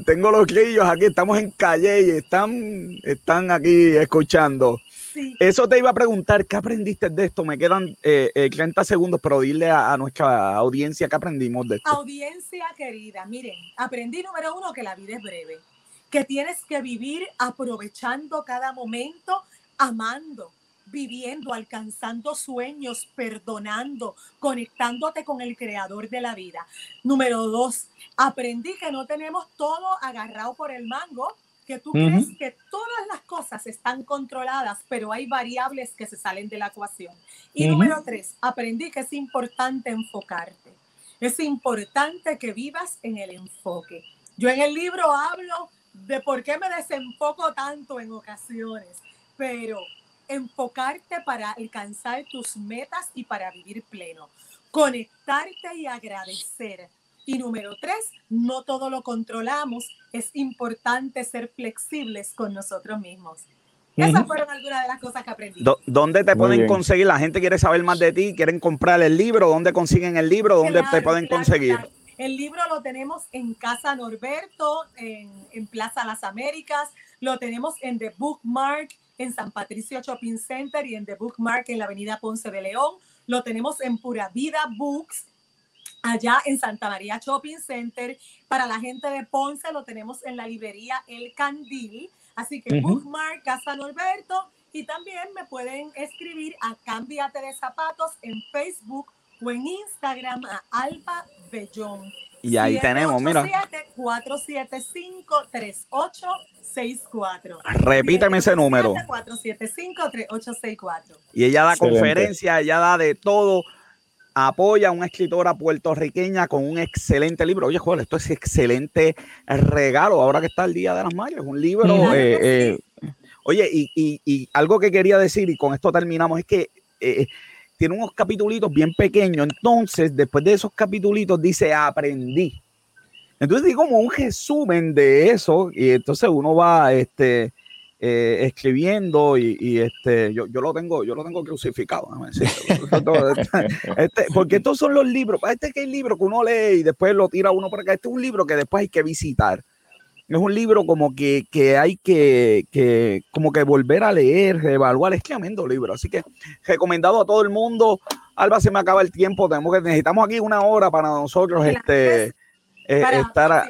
Tengo los crillos aquí, estamos en calle y están, están aquí escuchando. Eso te iba a preguntar, ¿qué aprendiste de esto? Me quedan eh, 30 eh, segundos, pero dile a, nuestra audiencia qué aprendimos de esto. Audiencia querida, miren, aprendí número uno que la vida es breve, que tienes que vivir aprovechando cada momento, amando, viviendo, alcanzando sueños, perdonando, conectándote con el creador de la vida. Número dos, aprendí que no tenemos todo agarrado por el mango, que tú crees que todas las cosas están controladas, pero hay variables que se salen de la ecuación. Y número tres, aprendí que es importante enfocarte. Es importante que vivas en el enfoque. Yo en el libro hablo de por qué me desenfoco tanto en ocasiones, pero enfocarte para alcanzar tus metas y para vivir pleno. Conectarte y agradecer y número tres, no todo lo controlamos. Es importante ser flexibles con nosotros mismos. Esas fueron algunas de las cosas que aprendí. ¿Dónde te pueden conseguir? La gente quiere saber más de ti, quieren comprar el libro. ¿Dónde consiguen el libro? ¿Dónde te pueden conseguir? El libro lo tenemos en Casa Norberto, en, en, Plaza Las Américas. Lo tenemos en The Bookmark, en San Patricio Shopping Center y en The Bookmark en la Avenida Ponce de León. Lo tenemos en Pura Vida Books allá en Santa María Shopping Center. Para la gente de Ponce lo tenemos en la librería El Candil. Así que bookmark Casa Norberto y también me pueden escribir a Cámbiate de Zapatos en Facebook o en Instagram a Alba Bellón. Y ahí tenemos, mira. 475-3864. Repíteme ese número. 475-3864. Y ella da conferencia, ella da de todo apoya a una escritora puertorriqueña con un excelente libro. Oye, joder, esto es excelente regalo ahora que está el Día de las Madres. Un libro. Eh, eh, oye, y, algo que quería decir, y con esto terminamos, es que eh, tiene unos capitulitos bien pequeños. Entonces, después de esos capitulitos, dice aprendí. Entonces, digo como un resumen de eso, y entonces uno va, este eh, escribiendo y, este yo, yo, lo tengo yo lo tengo crucificado este, porque estos son los libros este que hay libro que uno lee y después lo tira uno por acá este es un libro que después hay que visitar es un libro como que, que hay que, que, como que volver a leer, evaluar, es tremendo libro, así que recomendado a todo el mundo. Alba, se me acaba el tiempo, tenemos que necesitamos aquí una hora para nosotros este, eh, estar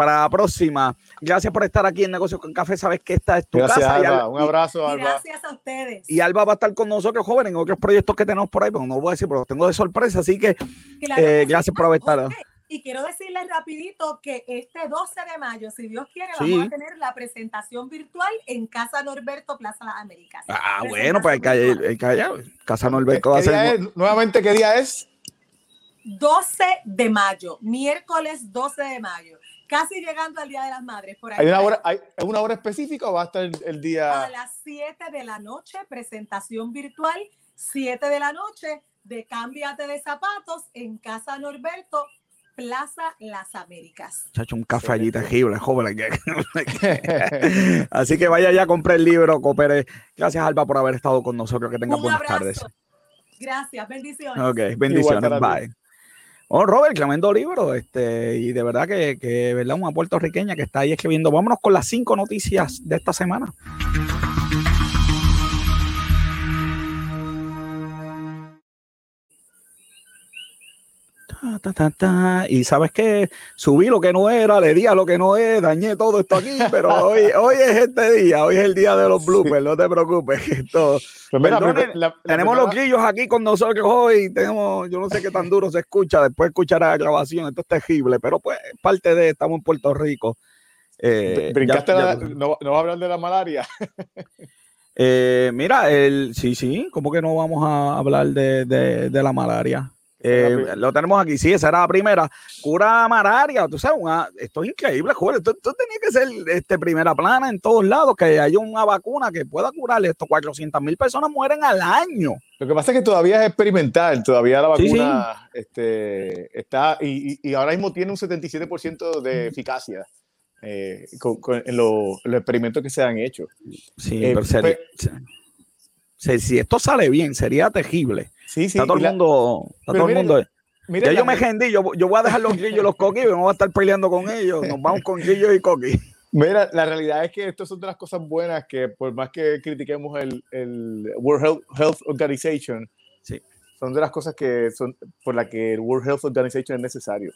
para la próxima. Gracias por estar aquí en Negocios con Café. Sabes que esta es tu casa. Alba. Un abrazo, Alba. Gracias a ustedes. Y Alba va a estar con nosotros, jóvenes, en otros proyectos que tenemos por ahí, pero no lo voy a decir, pero los tengo de sorpresa. Así que eh, gracias por haber estado. Y quiero decirles rapidito que este 12 de mayo, si Dios quiere, vamos a tener la presentación virtual en Casa Norberto, Plaza Las Américas. Ah, bueno, pues el que, Casa Norberto va a ser... Nuevamente, ¿qué día es? 12 de mayo, miércoles 12 de mayo casi llegando al Día de las Madres. Por ahí, ¿Hay, una hora, ¿Hay una hora específica o va a estar el, día? A las 7 de la noche, presentación virtual, 7 de la noche de Cámbiate de Zapatos en Casa Norberto, Plaza Las Américas. Chacho, un café allí terrible, joven. Así que vaya ya a comprar el libro, coopere. Gracias, Alba, por haber estado con nosotros. Que tengas buenas tardes. Gracias, bendiciones. Ok, bendiciones. Bye. Oh, Robert, tremendo libro, este, y de verdad que, que, ¿verdad? Una puertorriqueña que está ahí escribiendo. Vámonos con las cinco noticias de esta semana. Y sabes que subí lo que no era, le di a lo que no es, dañé todo esto aquí, pero hoy, hoy es este día, hoy es el día de los bloopers, no te preocupes. Esto, pues tenemos los grillos aquí con nosotros hoy, tenemos, yo no sé qué tan duro se escucha, después escuchará la grabación, esto es terrible, pero pues parte de, estamos en Puerto Rico. Eh, ¿Brincaste no, no va a hablar de la malaria? Eh, mira, el, sí, sí, ¿cómo que no vamos a hablar de, de la malaria? Eh, lo tenemos aquí, sí, esa era la primera. Cura malaria, tú sabes, esto es increíble, joder. Esto, tenía que ser este, primera plana en todos lados, que haya una vacuna que pueda curar esto. 400 mil personas mueren al año. Lo que pasa es que todavía es experimental, todavía la vacuna Este, está, y, ahora mismo tiene un 77% de eficacia. Eh, en los experimentos que se han hecho. Sí, eh, pero Si, esto sale bien, sería tejible. Sí, sí. Está todo el mundo. Está todo el mundo. ya yo me gendí, yo, yo, voy a dejar los grillos y los coquis y no voy a estar peleando con ellos. Nos vamos con grillos y coquis. Mira, la realidad es que estas son de las cosas buenas que, por más que critiquemos el, el World Health, Organization, sí. son de las cosas que son por las que el World Health Organization es necesario.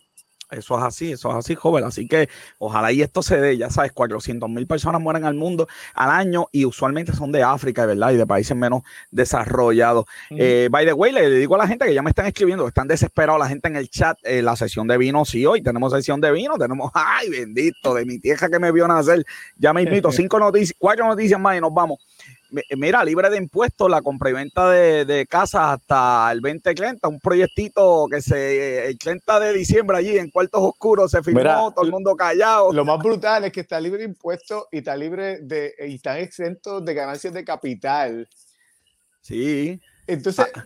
Eso es así, eso es así, joven. Así que ojalá y esto se dé, ya sabes, 400 mil personas mueren al mundo al año y usualmente son de África, ¿verdad? Y de países menos desarrollados. Eh, by the way, le digo a la gente que ya me están escribiendo, están desesperados la gente en el chat, eh, la sesión de vino, sí, hoy tenemos sesión de vino, tenemos, ay, bendito, de mi tierra que me vio nacer. Ya me invito, cinco noticias, cuatro noticias más y nos vamos. Eh, mira, libre de impuestos, la compra y venta de, de casas hasta el 2030, un proyectito que se, el 30 de diciembre allí en Cuartos Oscuros se firmó, todo el mundo callado. Lo más brutal es que está libre de impuestos y está libre de, y están exentos de ganancias de capital. Sí. Entonces, ah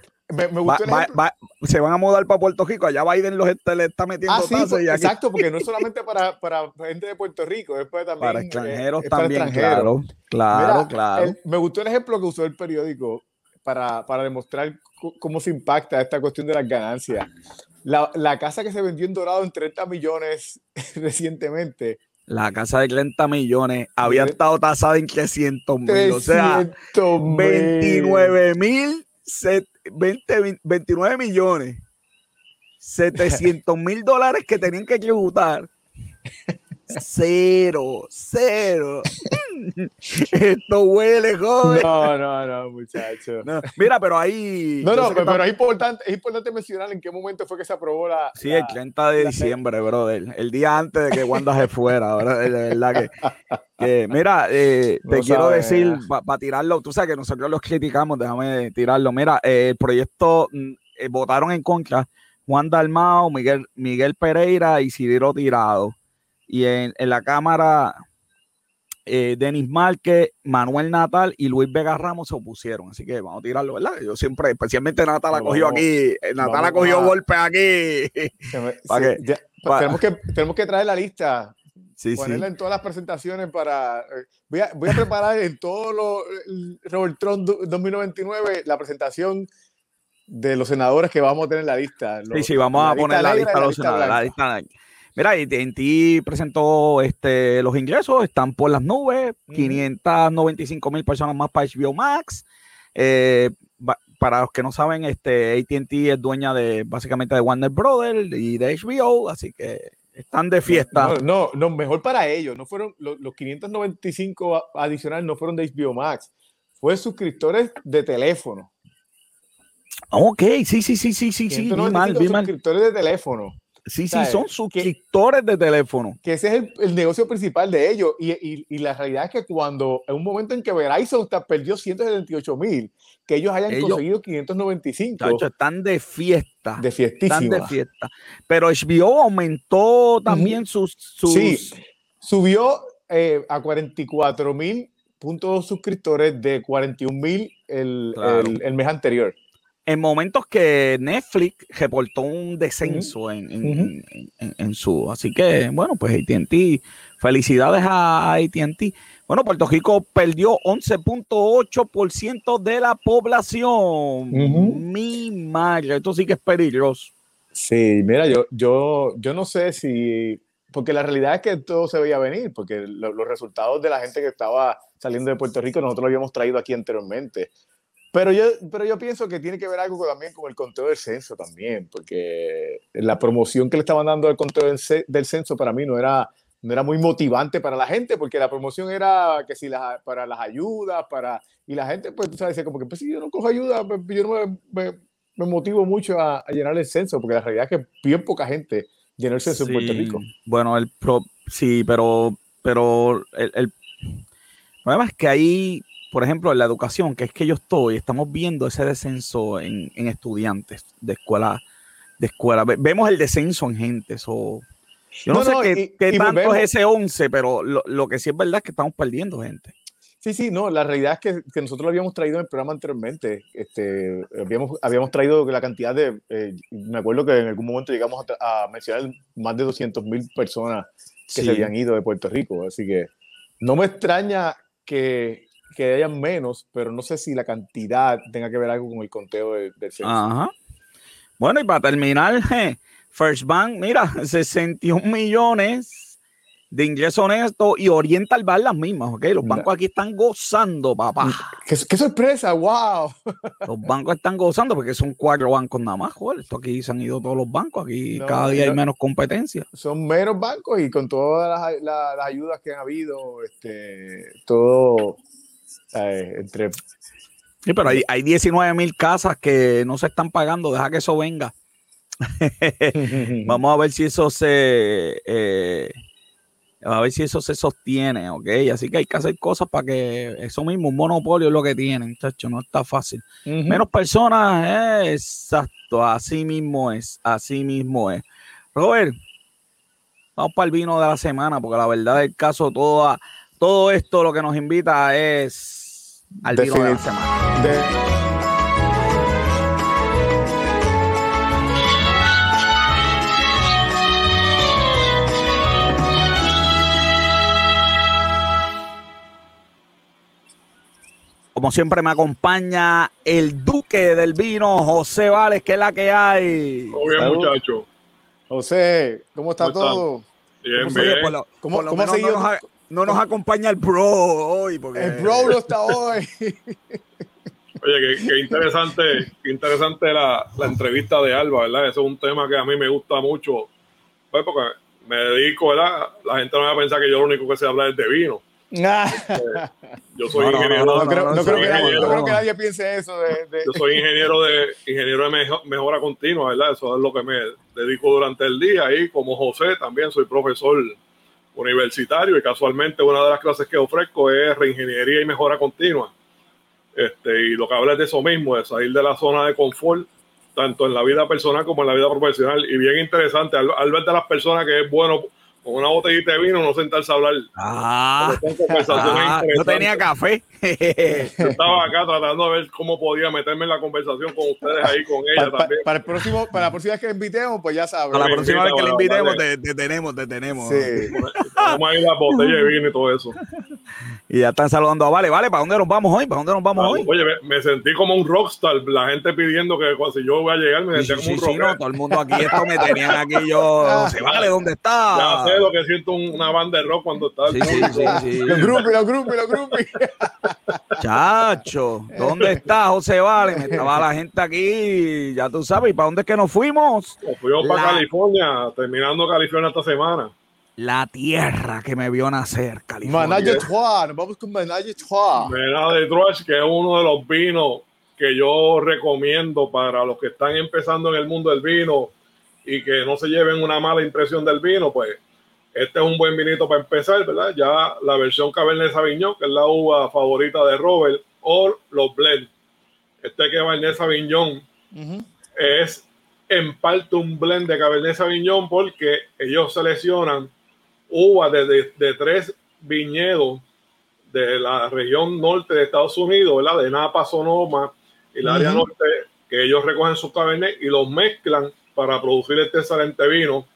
se van a mudar para Puerto Rico, allá Biden los le está metiendo ah, pues, Exacto, porque no es solamente para, para, gente de Puerto Rico, es también, para extranjeros también, claro, claro, claro. me gustó el ejemplo que usó el periódico para, para demostrar cómo se impacta esta cuestión de las ganancias. La, la, casa que se vendió en Dorado en 30 millones recientemente. La casa de 30 millones había estado tasada en 300 mil, o sea, 29 mil 20, 29 millones, 700 mil dólares que tenían que tributar. Cero, cero. Esto huele, joven. No, no, no, muchacho. mira, pero ahí. No, no, pero, es, importante, es importante mencionar en qué momento fue que se aprobó la. Sí, el 30 de diciembre, brother. El día antes de que Wanda se fuera, ¿verdad? De verdad que. mira, eh, te quiero decir, para tirarlo, tú sabes que nosotros los criticamos, déjame tirarlo. Mira, eh, el proyecto mm, eh, votaron en contra Juan Dalmao, Miguel, Miguel Pereira y Sidiro Tirado y en, la Cámara eh, Denis Márquez, Manuel Natal y Luis Vega Ramos se opusieron. Así que vamos a tirarlo, ¿verdad? Yo siempre, especialmente Natal ha cogido aquí, eh, Natal ha cogido golpes aquí. tenemos, que, tenemos que traer la lista. ponerla en todas las presentaciones para. Eh, voy a, voy a preparar en todo lo. Robert Trump 2099 la presentación de los senadores que vamos a tener en la lista. sí, sí, vamos a poner la lista de los senadores. La lista Mira, ti presentó este, los ingresos, están por las nubes, 595 mil personas más para HBO Max. Eh, para los que no saben, este, ATT es dueña de básicamente de Warner Brothers y de HBO, así que están de fiesta. No, no, mejor para ellos. No fueron los, 595 adicionales no fueron de HBO Max, fue suscriptores de teléfono. Ok, sí, sí, sí, sí, sí, sí, mal, suscriptores de teléfono. Sí, sí, son suscriptores de teléfono. Que ese es el, negocio principal de ellos. Y, y, la realidad es que cuando, en un momento en que Verizon perdió 178 mil, que ellos hayan conseguido 595. están de fiesta. De fiestísima. Están de fiesta. Pero HBO aumentó también sus, Sí, subió eh, a 44 mil puntos suscriptores de 41 mil el, el mes anterior en momentos que Netflix reportó un descenso en, su. Así que, bueno, pues ATT, felicidades a ATT. Bueno, Puerto Rico perdió 11.8% de la población. Mi madre, esto sí que es peligroso. Sí, mira, yo, yo, yo no sé si. Porque la realidad es que todo se veía venir, porque los resultados de la gente que estaba saliendo de Puerto Rico nosotros lo habíamos traído aquí anteriormente. Pero yo, pero yo pienso que tiene que ver algo también con el conteo del censo también, porque la promoción que le estaban dando al conteo del censo para mí no era, no era muy motivante para la gente, porque la promoción era que si para las ayudas, para, y la gente pues, tú sabes, como que pues si yo no cojo ayuda, pues, yo no me, me, motivo mucho a, llenar el censo, porque la realidad es que bien poca gente llenó el censo en Puerto Rico. Bueno, el pro, sí, pero, pero el, el problema es que ahí por ejemplo, en la educación, que es que yo estoy, estamos viendo ese descenso en, estudiantes de escuela, de escuela. Vemos el descenso en gente. yo no, sé qué, tanto es ese 11, pero lo, que sí es verdad es que estamos perdiendo gente. Sí, sí, no, la realidad es que, que, nosotros lo habíamos traído en el programa anteriormente. Este, habíamos, habíamos traído la cantidad de, eh, me acuerdo que en algún momento llegamos a, mencionar más de 200 mil personas que se habían ido de Puerto Rico. Así que no me extraña que que hayan menos, pero no sé si la cantidad tenga que ver algo con el conteo del censo. Ajá. Bueno, y para terminar, First Bank, mira, 61 millones de ingreso honesto y Oriental Bar las mismas, ¿ok? Los bancos aquí están gozando, papá. Mm, ¡Qué, sorpresa! ¡Wow! Los bancos están gozando porque son cuatro bancos nada más, joder. Esto aquí se han ido todos los bancos, aquí cada día hay menos competencia. Son menos bancos y con todas las, ayudas que han habido, este, todo entre... Sí, pero hay, hay 19 mil casas que no se están pagando, deja que eso venga. Vamos a ver si eso se... Eh, a ver si eso se sostiene, ¿ok? Así que hay que hacer cosas para que eso mismo, un monopolio es lo que tienen, muchachos, no está fácil. Menos personas, eh, exacto, así mismo es, así mismo es. Robert, vamos para el vino de la semana, porque la verdad del caso, todo, todo esto lo que nos invita es al vino de la semana. Como siempre me acompaña el duque del vino, José Vales, que es la que hay. Muy bien, muchacho. José, ¿cómo está todo? Bien, bien. ¿Cómo, no, nos, no, nos, acompaña el bro hoy. Porque... El bro no está hoy. Oye, qué, interesante, qué interesante la, la, entrevista de Alba, ¿verdad? Eso es un tema que a mí me gusta mucho. Pues porque me dedico, ¿verdad? La gente no va a pensar que yo lo único que sé hablar es de vino yo soy ingeniero. No, creo, que nadie, piense eso. Yo soy ingeniero de ingeniero de mejora continua, ¿verdad? Eso es lo que me dedico durante el día. Y como José, también soy profesor universitario y casualmente una de las clases que ofrezco es reingeniería y mejora continua. Este, y lo que habla es de eso mismo, de salir de la zona de confort, tanto en la vida personal como en la vida profesional. Y bien interesante, al, ver de las personas que es bueno con una botellita de vino, no sentarse a hablar. Ah, ah no tenía café. estaba acá tratando de ver cómo podía meterme en la conversación con ustedes ahí, con ella también. Para, el próximo, para la próxima vez que le invitemos, pues ya sabes. Para la próxima vez que le invitemos, te, tenemos, te tenemos. Sí. Vamos a ir a la botella de vino y todo eso. Y ya están saludando a Vale. Vale, ¿para dónde nos vamos hoy? ¿Para dónde nos vamos hoy? Oye, me, sentí como un rockstar. La gente pidiendo que si yo voy a llegar, me sentí como un rockstar. todo el mundo aquí, esto me tenían aquí yo. Se vale, ¿dónde está? Ya sé lo que siento una banda de rock cuando está. Sí, sí, sí, Los grupos, los grupos, los grupos. Chacho, ¿dónde está José Vale? Estaba la gente aquí, ya tú sabes. ¿Y para dónde es que nos fuimos? Nos fuimos para California, terminando California esta semana la tierra que me vio nacer, California. Menage Trois, vamos con Menage Trois. Menage Trois, que es uno de los vinos que yo recomiendo para los que están empezando en el mundo del vino y que no se lleven una mala impresión del vino, pues este es un buen vinito para empezar, ¿verdad? Ya la versión Cabernet Sauvignon, que es la uva favorita de Robert, o los blend. Este Cabernet Sauvignon es en parte un blend de Cabernet Sauvignon porque ellos seleccionan uva de, de, tres viñedos de la región norte de Estados Unidos, ¿verdad? De Napa, Sonoma y el área norte, que ellos recogen sus cabernet y los mezclan para producir este excelente vino.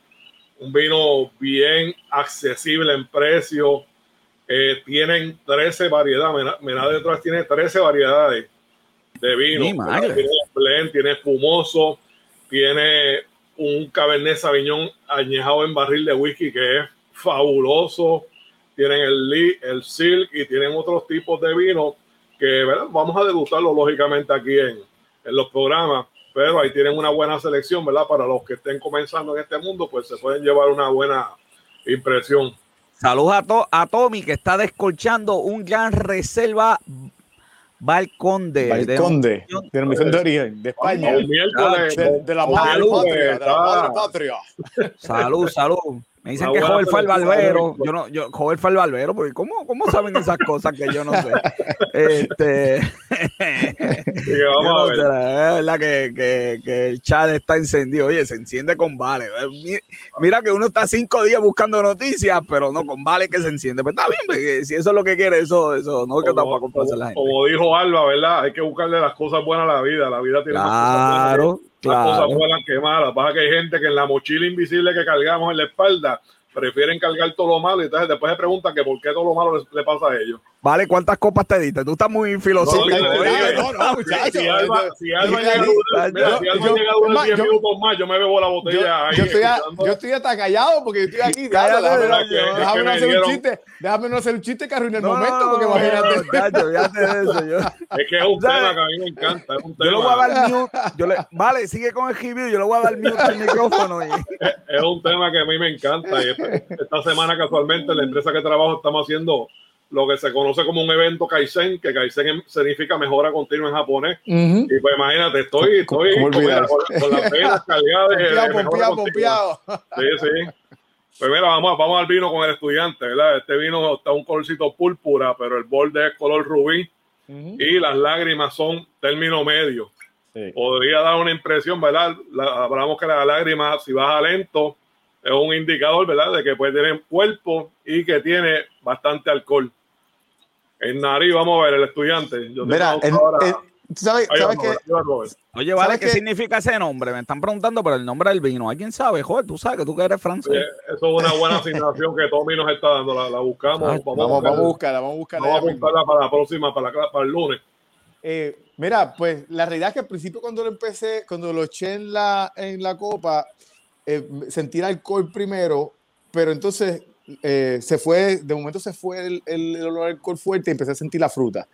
Un vino bien accesible en precio. Eh, tienen 13 variedades. Menade detrás tiene 13 variedades de vino. Tiene blend, tiene espumoso, tiene un Cabernet Sauvignon añejado en barril de whisky que es fabuloso. Tienen el Lee, el Silk y tienen otros tipos de vino que vamos a degustarlo lógicamente aquí en, en los programas, pero ahí tienen una buena selección, ¿verdad? Para los que estén comenzando en este mundo, pues se pueden llevar una buena impresión. Saludos a, a Tommy que está descolchando un gran reserva Balconde. Balconde, de, de, de, de origen, de España. de, la madre patria, de la madre patria. Salud, salud. Me dicen que Joel fue el barbero. Yo no, yo, Joel fue el barbero, porque ¿cómo, ¿cómo saben esas cosas que yo no sé? Este. que vamos a ver. es verdad que, que, que, el chat está encendido. Oye, se enciende con Vale. Mira que uno está cinco días buscando noticias, pero no con Vale que se enciende. Pues está bien, si eso es lo que quiere, eso, eso no es que tampoco complacer la gente. Como dijo Alba, ¿verdad? Hay que buscarle las cosas buenas a la vida. La vida tiene claro. Más cosas las cosas buenas que malas. Pasa que hay gente que en la mochila invisible que cargamos en la espalda prefieren cargar todo lo malo y entonces después se preguntan que por qué todo lo malo le, pasa a ellos. Vale, ¿cuántas copas te diste? Tú estás muy filosófico. No, no, muchachos. Si Alba, si Alba llega a durar 10 minutos más, yo me bebo la botella ahí. Yo estoy, yo estoy hasta callado porque yo estoy aquí. Déjame no hacer un chiste. Déjame no hacer un chiste que arruine el momento porque imagínate. Es que es un tema que a mí me encanta. Es un tema. Yo le voy a dar mute. Vale, sigue con el review. Yo le voy a dar mute al micrófono. Es un tema que a mí me encanta. Esta semana casualmente la empresa que trabajo estamos haciendo lo que se conoce como un evento Kaizen, que Kaizen significa mejora continua en japonés. Y pues imagínate, estoy, estoy con, con, las penas cargadas de. Pompeado, Sí, sí. Pues mira, vamos, vamos al vino con el estudiante, ¿verdad? Este vino está un colorcito púrpura, pero el borde es color rubí y las lágrimas son término medio. Podría dar una impresión, ¿verdad? hablamos que la lágrima, si baja lento, es un indicador, ¿verdad? De que puede tener cuerpo y que tiene bastante alcohol. En nariz, vamos a ver, el estudiante. Yo Mira, ¿sabes, Oye, vale, ¿qué significa ese nombre? Me están preguntando por el nombre del vino. ¿Alguien sabe? Joder, tú sabes que tú que eres francés. eso es una buena asignación que Tommy nos está dando. La, buscamos. vamos, vamos, a buscarla, vamos a buscarla. Vamos a buscarla para la próxima, para, para el lunes. Eh, mira, pues la realidad es que al principio cuando lo empecé, cuando lo eché en la, en la copa, eh, sentí el alcohol primero, pero entonces eh, se fue, de momento se fue el, el, olor al alcohol fuerte y empecé a sentir la fruta.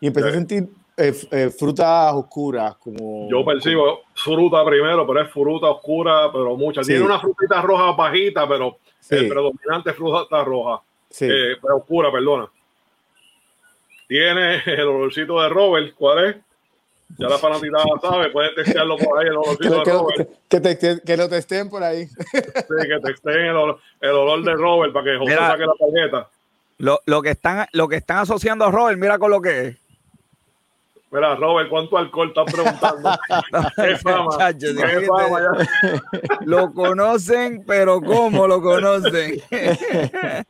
Y empecé a sentir eh, eh, frutas oscuras, como... Yo percibo fruta primero, pero es fruta oscura, pero mucha. Tiene una frutita roja bajita, pero el predominante es fruta roja. pero oscura, perdona. Tiene el olorcito de Robert, ¿cuál es? Ya la fanaticada sabe, puede testearlo por ahí el olorcito de Robert. Que, que, lo testeen por ahí. Sí, que testeen el, olor, el olor de Robert para que José saque la tarjeta. Lo, lo, que están, lo que están asociando a Robert, mira con lo que es. Mira, Robert, ¿cuánto alcohol estás preguntando? ¿Qué fama? ¿Qué fama Lo conocen, pero ¿cómo lo conocen?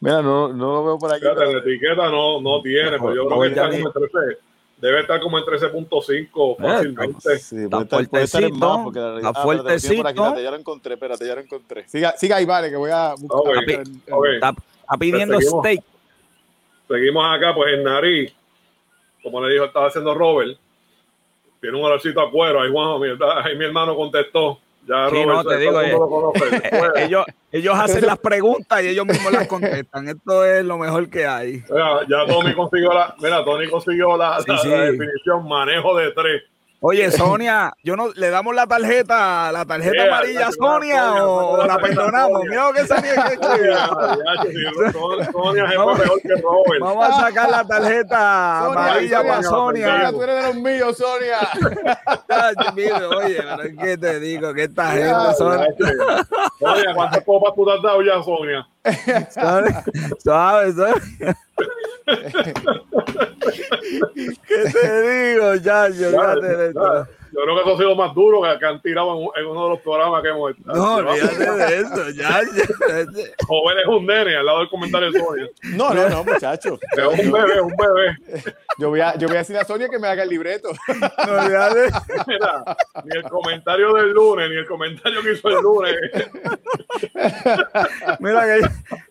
Mira, no, no lo veo por aquí. Fíjate, la etiqueta no, no tiene, pero yo creo que está como en 13, debe estar como en 13.5 fácilmente. Sí, está fuertecito, porque la, está ah, fuertecito. Por aquí, espérate, ya lo encontré, espérate, ya lo encontré. Siga, siga ahí, vale, que voy a buscar. Okay, okay. Está, está, pidiendo seguimos, steak. Seguimos acá, pues en nariz como le dijo, estaba haciendo Robert, tiene un olorcito a cuero. Ahí, Juanjo, mi, ahí mi hermano contestó. Ya sí, Robert, no, te digo, eh, eh, ellos, ellos hacen las preguntas y ellos mismos las contestan. Esto es lo mejor que hay. Mira, ya Tony consiguió la, mira, Tony consiguió la, sí, la, sí. la definición manejo de tres. Oye, Sonia, yo no le damos la tarjeta, la tarjeta amarilla a Sonia, o, la perdonamos. Mira que Sonia Sonia es mejor que Robert. Vamos a sacar la tarjeta amarilla para Sonia. Tú eres de los míos, Sonia. oye, pero ¿qué te digo? Que esta gente son. Sonia, ¿cuántas copas tú te has dado ya, Sonia? Suave, Sonia. ¿Qué te digo, ya, yo, ya, te, yo creo que eso ha sido más duro que, que han tirado en, en, uno de los programas que hemos estado. No, olvídate de eso, ya, ya. Joven es un nene al lado del comentario de Sonia. No, no, no, muchacho. Es un bebé, un bebé. Yo voy, a, yo voy a decir a Sonia que me haga el libreto. No, olvídate. Mira, ni el comentario del lunes, ni el comentario que hizo el lunes. Mira que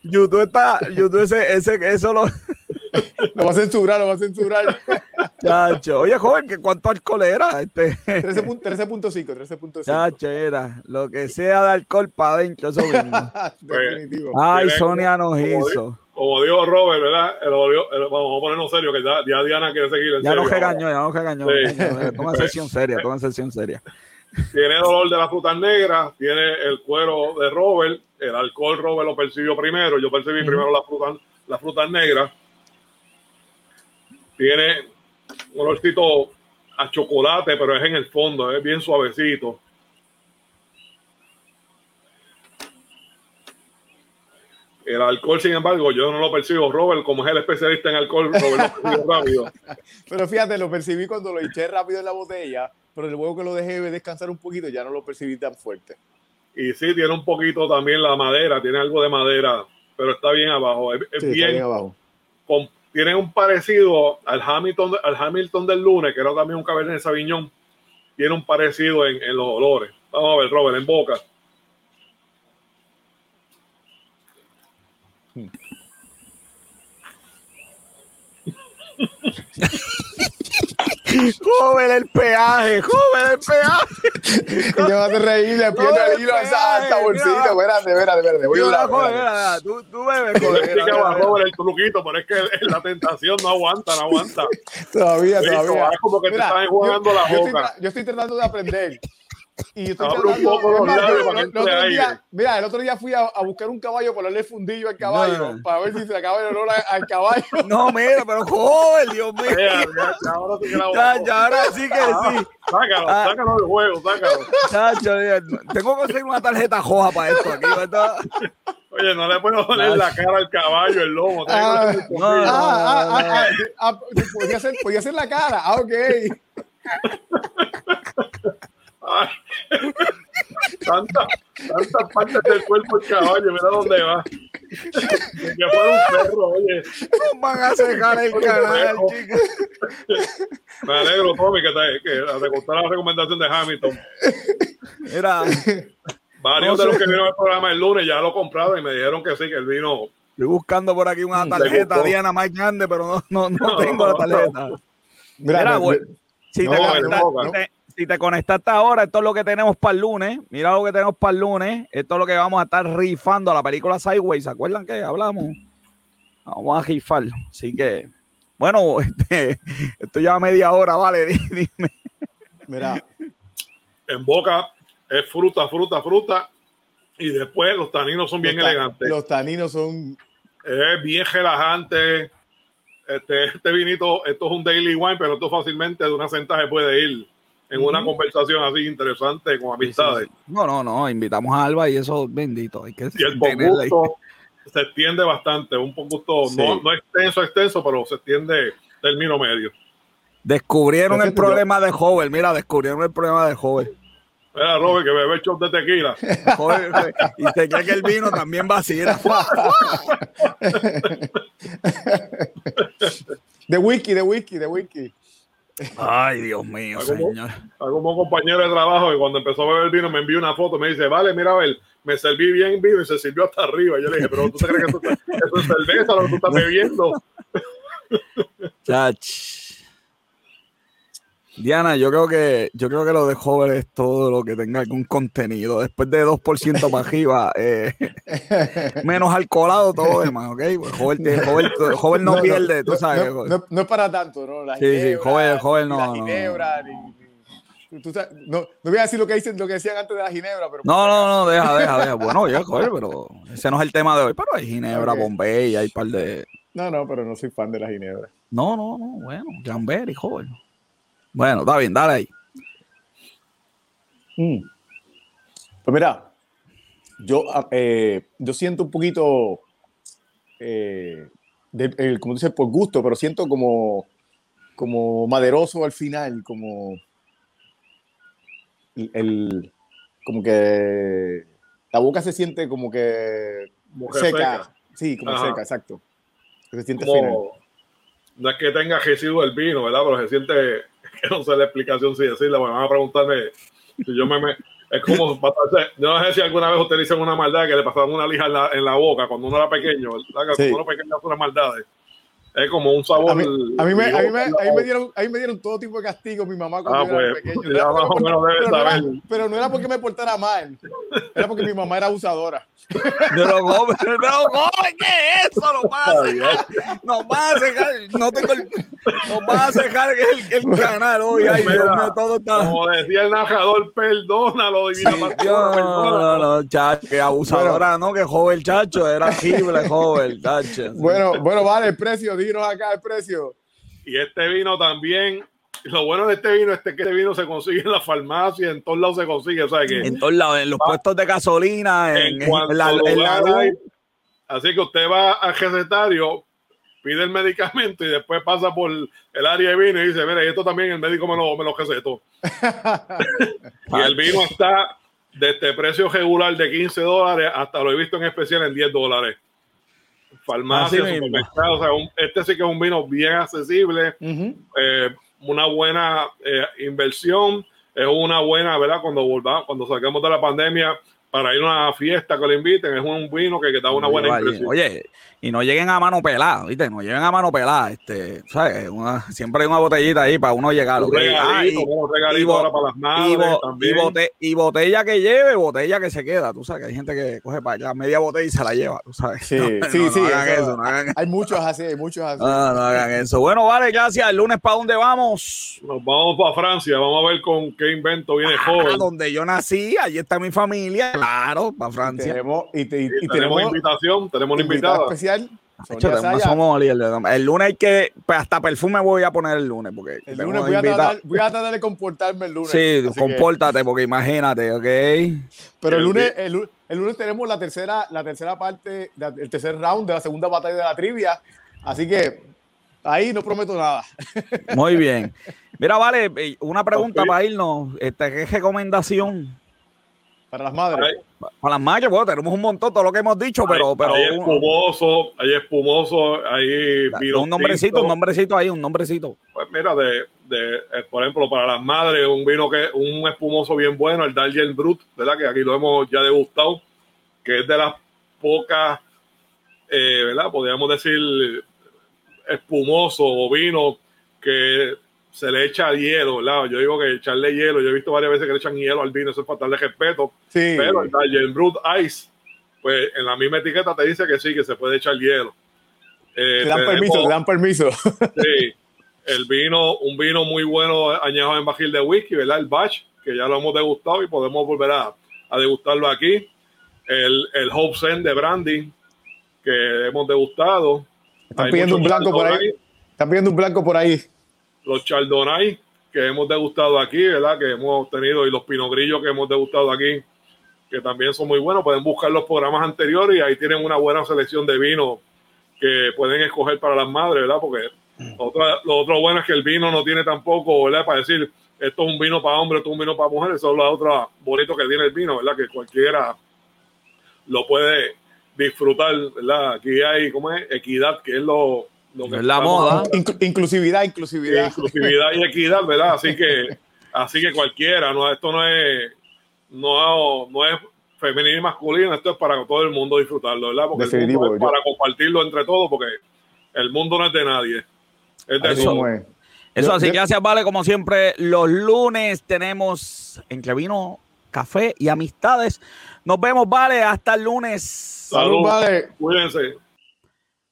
YouTube está, YouTube ese, ese, eso lo lo va a censurar, lo va a censurar. Chacho. Oye, joven, ¿cuánto alcohol era? Este... 13.5, 13.5. Chacho, era. Lo que sea de alcohol para adentro, eso mismo. Definitivo. Ay, Sonia nos hizo. como dijo Robert, ¿verdad? El, el, vamos a ponernos serio, que ya, ya Diana quiere seguir. ya serio, nos regañó, ya nos regañó. Sí. Toma sesión seria, toma sesión seria. Tiene dolor de las frutas negras, tiene el cuero de Robert, el alcohol Robert lo percibió primero, yo percibí primero las frutas, las frutas negras tiene un olorcito a chocolate, pero es en el fondo, es bien suavecito. El alcohol, sin embargo, yo no lo percibo. Robert, como es el especialista en alcohol, Robert lo percibo rápido. Pero fíjate, lo percibí cuando lo eché rápido en la botella, pero luego que lo dejé descansar un poquito, ya no lo percibí tan fuerte. Y sí, tiene un poquito también la madera, tiene algo de madera, pero está bien abajo. Es, sí, bien, bien abajo. Con, tiene un parecido al Hamilton, al Hamilton del lunes, que era también un Cabernet Sauvignon. Tiene un parecido en, en los olores. Vamos a ver, Robert, en boca. joven el peaje, joven el peaje. ¿Qué vas a reír? Le pierdo el hilo a esa bolsita. Espérate, espérate, espérate. Voy a hablar. Tú, tú bebes, joven. el truquito, pero es que la tentación no aguanta, no aguanta. Todavía, todavía. Es como que te están jugando la boca. Yo estoy tratando de aprender. Y estoy mira, el otro día fui a, buscar un caballo para darle fundillo al caballo, para ver si se le acaba el olor al caballo. No, mira, pero joder, Dios mío. ya, ahora sí que la ya, ahora sí que ah, sí. Sácalo, ah. sácalo del juego, sácalo. Chacho, tengo que conseguir una tarjeta roja para esto aquí. Oye, no le puedo poner la cara al caballo, el lomo. Ah, ah, ah, podía, ser, podía ser la cara. Ah, ok. tantas tanta partes del cuerpo el caballo, mira dónde va. Que fuera un perro, oye. No van a cejar el canal, chicos. Me alegro, Tommy, que te, que te gustó la recomendación de Hamilton. Era. Varios de los que vieron el programa el lunes ya lo compraron y me dijeron que sí, que el vino. Estoy buscando por aquí una tarjeta Diana más grande, pero no, no, no, tengo la tarjeta. Mira, güey. Si te, te, si te conectaste ahora, esto es lo que tenemos para el lunes. Mira lo que tenemos para el lunes. Esto es lo que vamos a estar rifando a la película Sideways. ¿Se acuerdan que hablamos? Vamos a rifar. Así que, bueno, este, esto ya media hora, vale. Dime. Mira. En boca es fruta, fruta, fruta. Y después los taninos son bien elegantes. Los taninos son. Es bien relajante. Este, este vinito, esto es un daily wine, pero esto fácilmente de una centaje puede ir en una conversación así interesante con amistades. No, no, no, invitamos a Alba y eso bendito. Hay que y el gusto se extiende bastante, un gusto no, no extenso, extenso, pero se extiende término medio. Descubrieron el problema de joven, mira, descubrieron el problema de joven. Mira, Robert, que bebe shot de tequila. y se cree que el vino también va así. de whisky, de whisky, de whisky. Ay, Dios mío, señor. Como compañero de trabajo y cuando empezó a beber vino me envió una foto, me dice, vale, mira, a ver, me serví bien vino y se sirvió hasta arriba. Yo le dije, pero tú te crees que eso es cerveza lo que tú estás bebiendo. Chach. Diana, yo creo que yo creo que lo de joven es todo lo que tenga algún contenido. Después de 2% para arriba, eh, menos alcoholado todo demás, ¿ok? Pues joven, joven, joven, no, pierde, tú sabes. No, es para tanto, ¿no? La sí, ginebra, sí, joven, joven no. La ginebra, ni, tú sabes, no, no, voy a decir lo que, dicen, lo que decían antes de la ginebra, pero... No, no, no, deja, deja, deja. Bueno, ya, joder, pero ese no es el tema de hoy, pero hay ginebra, okay. Bombay, hay un par de... No, no, pero no soy fan de la ginebra. No, no, no, bueno, Jamberi, joven. Bueno, está bien, dale ahí. Mm. Pues mira, yo, ah, eh, yo siento un poquito, eh, como dices, por gusto, pero siento como, como maderoso al final, como el, como que la boca se siente como que seca. Sí, como seca, exacto. Se siente como, No es que tenga residuo el vino, ¿verdad? Pero se siente que no sé la explicación si decirla, bueno, van a preguntarme si yo me, me es como pasarse, yo no sé si alguna vez ustedes una maldad que le pasaban una lija en la, en la boca cuando uno era pequeño, ¿verdad? Cuando uno era pequeño hace una maldad es como un sabor. A mí, a mí, me, a mí, me, a mí me, dieron, a mí me dieron todo tipo de castigos mi mamá cuando ah, pues, era pequeño. Ya más o menos debe pero, saber. No era, pero no era porque me portara mal, era porque mi mamá era abusadora. Pero Gómez, pero Gómez, ¿qué es eso? Nos vas a cejar, nos vas a cejar, no tengo el, nos vas a cejar el, el canal hoy, ay Dios mío, todo está. Como decía el narrador, perdónalo, divina sí, no, no, no, chacho, que abusadora, no, que joven chacho, era horrible, joven, chacho. Bueno, bueno, vale, el precio, dinos acá el precio. Y este vino también lo bueno de este vino es que este vino se consigue en la farmacia, en todos lados se consigue, o sea que en todos lados, en los puestos de gasolina, en, en, la, en la Así que usted va al recetario, pide el medicamento y después pasa por el área de vino y dice, mira, esto también el médico me lo, me lo recetó. y el vino está de este precio regular de 15 dólares hasta lo he visto en especial en 10 dólares. Farmacia, supermercado, o sea, un, este sí que es un vino bien accesible. Uh -huh. eh, una buena eh, inversión, es una buena, ¿verdad? Cuando volvamos, cuando saquemos de la pandemia, para ir a una fiesta que le inviten, es un vino que, que da una buena impresión. Oye, y no lleguen a mano pelada, ¿viste? No lleguen a mano pelada, este, ¿sabes? siempre hay una botellita ahí para uno llegar. Un regalito, un regalito ahora para las madres también. Y, botella que lleve, botella que se queda, tú sabes que hay gente que coge para allá media botella y se la lleva, tú sabes. Sí, sí, sí. eso, hay muchos así, hay muchos así. No, no hagan eso. Bueno, vale, gracias. El lunes, ¿para dónde vamos? Nos vamos para Francia, vamos a ver con qué invento viene ah, joven. Donde yo nací, allí está mi familia, claro, para Francia. Y tenemos, y, tenemos, invitación, tenemos una invitada especial. El lunes hay que, pues hasta perfume voy a poner el lunes. Porque el lunes voy a, tratar, de comportarme el lunes. Sí, compórtate, porque imagínate, ¿ok? Pero el lunes, el, lunes tenemos la tercera, la tercera parte, el tercer round de la segunda batalla de la trivia. Así que ahí no prometo nada. Muy bien. Mira, vale, eh, una pregunta para irnos. Este, ¿Qué recomendación? Para las madres. Para las madres, bueno, tenemos un montón, todo lo que hemos dicho, pero. Hay, pero hay espumoso, hay espumoso, hay Un nombrecito, un nombrecito ahí, un nombrecito. Pues mira, de, de, eh, por ejemplo, para las madres, un vino que, un espumoso bien bueno, el Darien Brut, ¿verdad? Que aquí lo hemos ya degustado, que es de las pocas, eh, ¿verdad? Podríamos decir espumoso o vino que se le echa hielo, ¿verdad? Yo digo que echarle hielo, yo he visto varias veces que le echan hielo al vino, eso es faltarle respeto. Sí. Pero el Brut Ice, pues en la misma etiqueta te dice que sí, que se puede echar hielo. Eh, te dan permiso, te dan permiso. Sí. El vino, un vino muy bueno añejo en bajil de whisky, ¿verdad? El Batch, que ya lo hemos degustado y podemos volver a, a degustarlo aquí. El, el Hope Zen de Brandy, que hemos degustado. Están pidiendo un blanco por ahí. Están pidiendo un blanco por ahí los Chardonnay que hemos degustado aquí, ¿verdad? Que hemos tenido y los Pinogrillos que hemos degustado aquí, que también son muy buenos. Pueden buscar los programas anteriores y ahí tienen una buena selección de vinos que pueden escoger para las madres, ¿verdad? Porque otra, lo otro bueno es que el vino no tiene tampoco, ¿verdad? Para decir, esto es un vino para hombres, esto es un vino para mujeres, eso es lo otro bonito que tiene el vino, ¿verdad? Que cualquiera lo puede disfrutar, ¿verdad? Aquí hay, ¿cómo es? Equidad, que es lo, la moda. inclusividad, inclusividad. Inclusividad y equidad, ¿verdad? Así que, así que cualquiera, no, esto no es, no, no es femenino y masculino, esto es para todo el mundo disfrutarlo, ¿verdad? Porque es para compartirlo entre todos, porque el mundo no es de nadie. Es de eso, eso así, gracias, Vale. Como siempre, los lunes tenemos entre vino, café y amistades. Nos vemos, Vale. Hasta el lunes. Salud, Vale. Cuídense.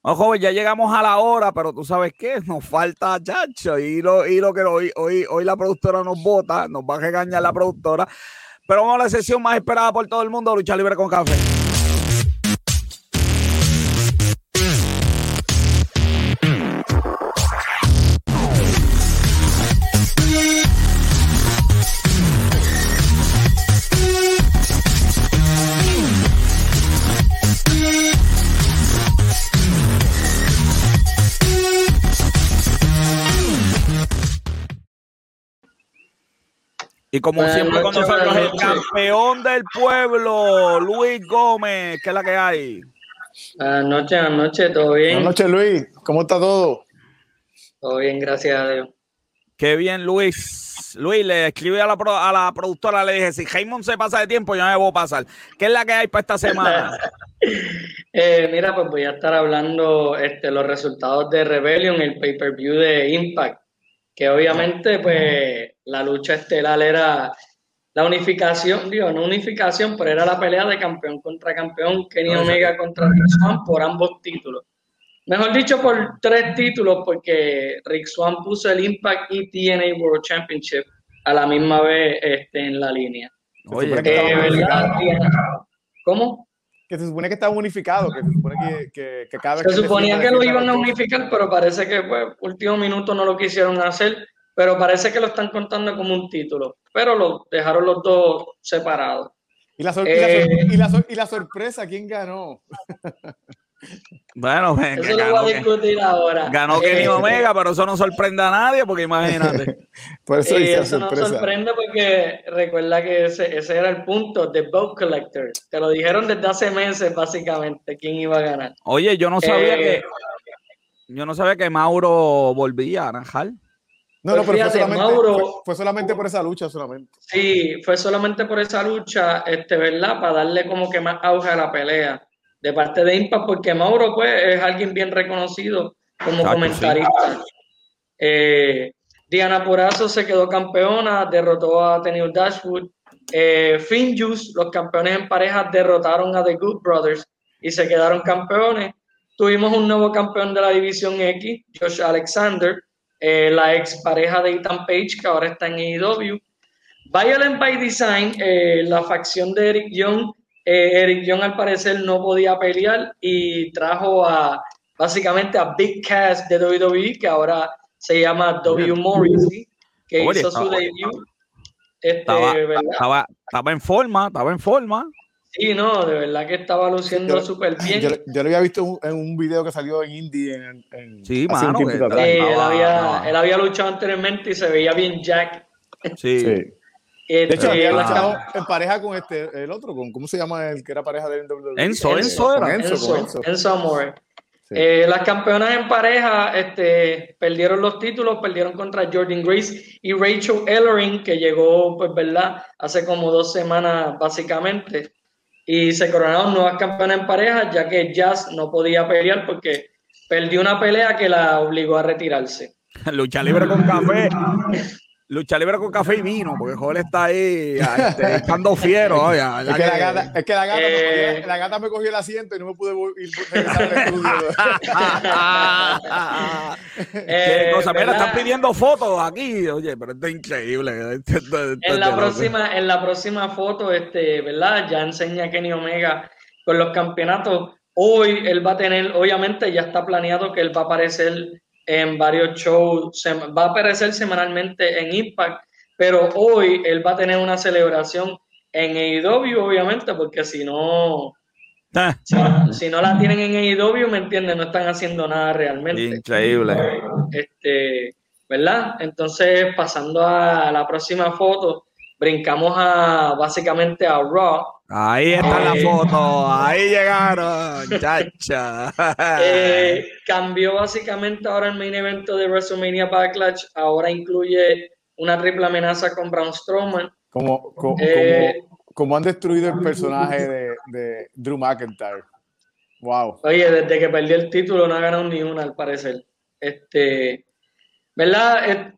No, joven, ya llegamos a la hora, pero tú sabes qué, nos falta chacho. Y lo, y lo que hoy, hoy, hoy la productora nos vota, nos va a regañar la productora. Pero vamos a la sesión más esperada por todo el mundo, lucha libre con café. Y como siempre con nosotros el campeón del pueblo, Luis Gómez, ¿qué es la que hay? Buenas noches, buenas noches, ¿todo bien? Buenas noches, Luis. ¿Cómo está todo? Todo bien, gracias a Dios. Qué bien, Luis. Luis, le escribí a la, a la productora, le dije, si Jaimon se pasa de tiempo, yo me voy a pasar. ¿Qué es la que hay para esta semana? eh, mira, pues voy a estar hablando este, los resultados de Rebellion, el pay-per-view de Impact que obviamente pues la lucha estelar era la unificación, digo, no unificación, pero era la pelea de campeón contra campeón, Kenny Omega contra Rick Swan por ambos títulos. Mejor dicho, por tres títulos, porque Rick Swan puso el Impact y TNA World Championship a la misma vez este, en la línea. Oye, ¿Cómo? que se supone que estaba unificado, que se supone que, que, cada vez Se suponía que lo iban a unificar, pero parece que pues, último minuto no lo quisieron hacer, pero parece que lo están contando como un título, pero lo dejaron los dos separados. ¿Y la, eh, y la, y la sorpresa? ¿Quién ganó? Bueno, venga, eso lo voy a discutir ahora. Ganó Kenny eh, Omega, pero eso no sorprende a nadie, porque imagínate. Por eso, eh, eso no sorprende porque recuerda que ese, ese era el punto de Boat Collector. Te lo dijeron desde hace meses, básicamente, quién iba a ganar. Oye, yo no sabía que. Eh, yo no sabía que Mauro volvía a najar. No, no, pero fue, solamente, fue, solamente, por esa lucha, solamente. Sí, fue solamente por esa lucha, este, ¿verdad? Para darle como que más auge a la pelea de parte de Impact, porque Mauro, pues, es alguien bien reconocido como comentarista. Eh, Diana Purazo se quedó campeona, derrotó a Tenille Dashwood. Eh, Finjuice, los campeones en pareja, derrotaron a The Good Brothers y se quedaron campeones. Tuvimos un nuevo campeón de la División X, Josh Alexander, eh, la ex pareja de Ethan Page, que ahora está en AEW. Violent by Design, eh, la facción de Eric Young. Eh, Eric Young al parecer no podía pelear y trajo a básicamente a Big Cass de WWE, que ahora se llama W. Morrissey, que hizo su debut. Este, estaba, estaba, en forma, estaba en forma. Sí, no, de verdad que estaba luciendo súper bien. Yo, lo había visto en un video que salió en Indie. En, sí, mano. él, había, él, había, luchado anteriormente y se veía bien Jack. Sí. sí. Este, de hecho, había estado en pareja con este, el otro, con, ¿cómo se llama el que era pareja de WWE? Enzo, Enzo, era. Enzo, Enzo, Enzo. Enzo Amore. Eh, las campeonas en pareja este, perdieron los títulos, perdieron contra Jordan Grace y Rachel Ellering, que llegó, pues, ¿verdad? Hace como dos semanas, básicamente y se coronaron nuevas campeonas en pareja, ya que Jazz no podía pelear porque perdió una pelea que la obligó a retirarse. Lucha libre con café. Lucha libre con café y vino, porque Joel está ahí este, estando fiero. es, que la gata, es, que la, gata me cogió, la gata me cogió el asiento y no me pude ir al estudio. ¿Qué cosa? Mira, están pidiendo fotos aquí. Oye, pero esto es increíble. en, la próxima, en la próxima foto, este, ¿verdad? Ya enseña Kenny Omega con los campeonatos. Hoy él va a tener, obviamente ya está planeado que él va a aparecer en varios shows, va a aparecer semanalmente en Impact, pero hoy él va a tener una celebración en AEW, obviamente, porque si no, ah. si, no la tienen en AEW, ¿me entienden? No están haciendo nada realmente. Increíble. Este, ¿verdad? Entonces, pasando a la próxima foto, brincamos a básicamente a Raw. Ahí está la eh, foto, ahí llegaron, chacha. Eh, cambió básicamente ahora el main evento de WrestleMania Backlash, ahora incluye una triple amenaza con Braun Strowman. Como, eh, como, han destruido el personaje de, de, Drew McIntyre. Wow. Oye, desde que perdió el título no ha ganado ni una al parecer. Este, ¿verdad?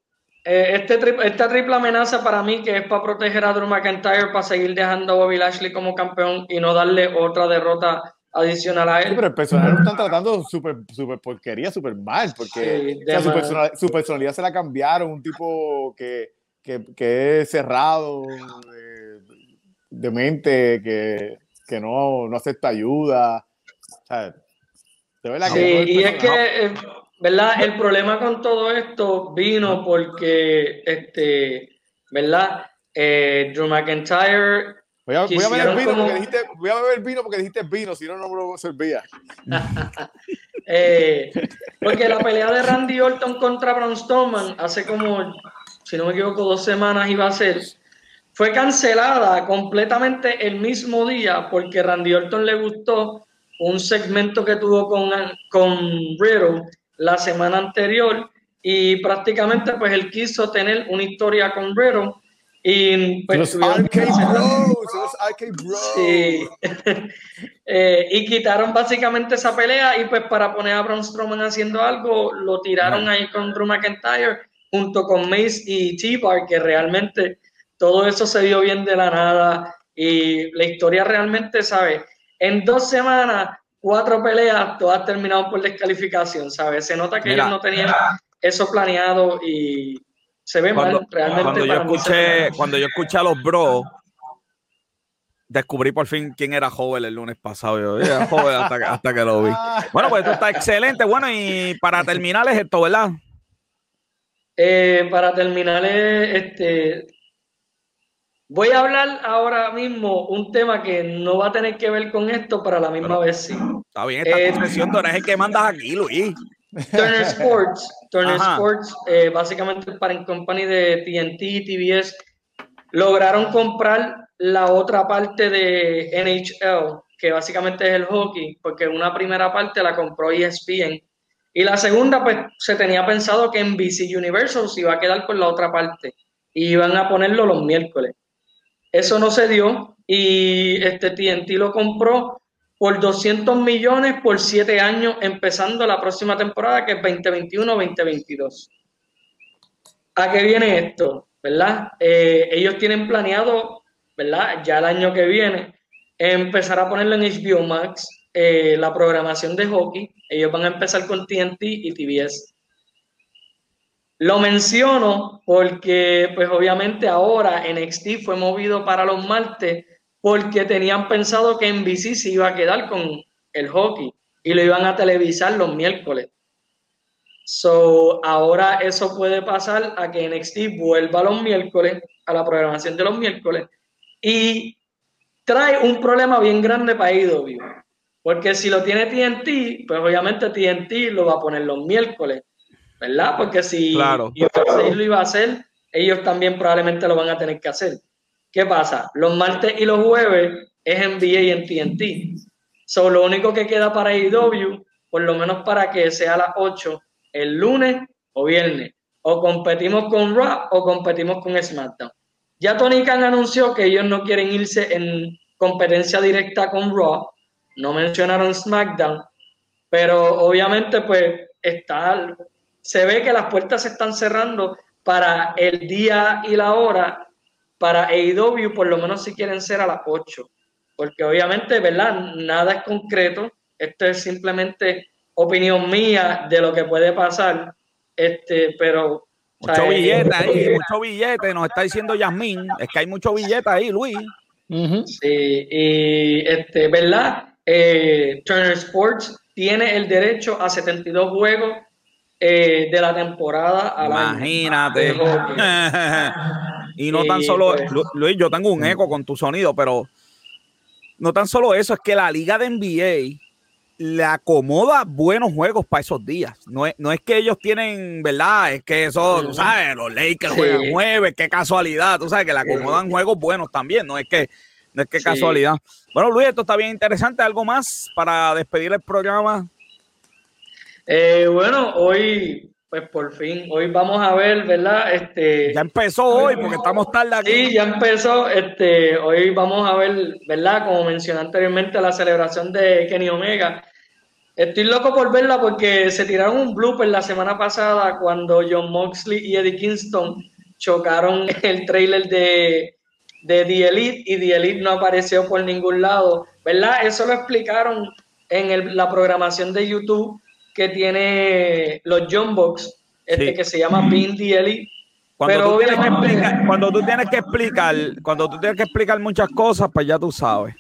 Eh, este esta triple amenaza para mí que es para proteger a Drew McIntyre, para seguir dejando a Bobby Lashley como campeón y no darle otra derrota adicional a él. pero el personaje lo están tratando súper super porquería, súper mal, porque su, personalidad, se la cambiaron, un tipo que, que, que es cerrado, de, mente, que, que no, no, acepta ayuda. O sea, de verdad que y es que... ¿verdad? El problema con todo esto vino porque, este, ¿verdad? Eh, Drew McIntyre. Voy a, beber vino porque dijiste, voy a beber vino porque dijiste vino, si no, no me lo servía. eh, porque la pelea de Randy Orton contra Braun Strowman hace como, si no me equivoco, dos semanas iba a ser, fue cancelada completamente el mismo día porque Randy Orton le gustó un segmento que tuvo con, con Riddle la semana anterior y prácticamente pues él quiso tener una historia con Riddle y pues eh, y quitaron básicamente esa pelea y pues para poner a Braun Strowman haciendo algo lo tiraron ahí con Drew McIntyre junto con Mace y T-Bar que realmente todo eso se dio bien de la nada y la historia realmente, ¿sabes? En dos semanas cuatro peleas, todas terminaron por descalificación, ¿sabes? Se nota que ellos no tenían eso planeado y se ve mal realmente. Cuando yo, escuché, cuando yo escuché a los bros, descubrí por fin quién era Joven el lunes pasado. Yo era Joven hasta, que, lo vi. Bueno, pues esto está excelente. Bueno, y para terminar es esto, ¿verdad? Eh, para terminar, este, Voy a hablar ahora mismo un tema que no va a tener que ver con esto, para la misma vez sí. Está bien, esta eh, tú eres el que mandas aquí, Luis. Turner Sports, Turner Sports, eh, básicamente el parent company de TNT, TBS, lograron comprar la otra parte de NHL, que básicamente es el hockey, porque una primera parte la compró ESPN Y la segunda, pues se tenía pensado que en BC Universal se iba a quedar con la otra parte y iban a ponerlo los miércoles. Eso no se dio y este TNT lo compró por 200 millones por 7 años, empezando la próxima temporada que es 2021-2022. ¿A qué viene esto? ¿Verdad? Eh, ellos tienen planeado, ¿verdad? Ya el año que viene, empezar a ponerlo en HBO Max, eh, la programación de hockey. Ellos van a empezar con TNT y TBS. Lo menciono porque, pues obviamente ahora NXT fue movido para los martes porque tenían pensado que NBC se iba a quedar con el hockey y lo iban a televisar los miércoles. So, ahora eso puede pasar a que NXT vuelva los miércoles, a la programación de los miércoles, y trae un problema bien grande para IW. Porque si lo tiene TNT, pues obviamente TNT lo va a poner los miércoles, ¿verdad? Porque si claro. lo iba a hacer, ellos también probablemente lo van a tener que hacer. ¿Qué pasa? Los martes y los jueves es NBA y en TNT. So, lo único que queda para IW, por lo menos para que sea a las 8, el lunes o viernes. O competimos con Raw o competimos con SmackDown. Ya Tony Khan anunció que ellos no quieren irse en competencia directa con Raw, no mencionaron SmackDown, pero obviamente pues está, se ve que las puertas se están cerrando para el día y la hora para AEW, por lo menos si quieren ser a las 8, porque obviamente, ¿verdad? Nada es concreto, esto es simplemente opinión mía de lo que puede pasar, este, pero... Mucho billete ahí, mucho billete, nos está diciendo Yasmín, es que hay mucho billete ahí, Luis. Sí, y este, ¿verdad? Eh, Turner Sports tiene el derecho a 72 juegos eh, de la temporada a Imagínate. y no tan solo, pues. Luis, yo tengo un eco con tu sonido, pero no tan solo eso, es que la liga de NBA le acomoda buenos juegos para esos días. No es, no es que ellos tienen, ¿verdad? Es que eso, tú sabes, los Lakers juegan nueve, qué casualidad, tú sabes que le acomodan juegos buenos también, no es que, no es que casualidad. Bueno, Luis, esto está bien interesante. ¿Algo más para despedir el programa? Eh, bueno, hoy, pues por fin, hoy vamos a ver, ¿verdad? Este, ya empezó hoy, porque estamos tarde aquí. Sí, ya empezó. Este, hoy vamos a ver, ¿verdad? Como mencioné anteriormente, la celebración de Kenny Omega. Estoy loco por verla porque se tiraron un blooper la semana pasada cuando John Moxley y Eddie Kingston chocaron el trailer de, de The Elite y The Elite no apareció por ningún lado, ¿verdad? Eso lo explicaron en la programación de YouTube que tiene los John Box, este que se llama The Elite. Cuando, Pero tú tienes que explicar, cuando tú tienes que explicar, cuando tú tienes que explicar muchas cosas, pues ya tú sabes.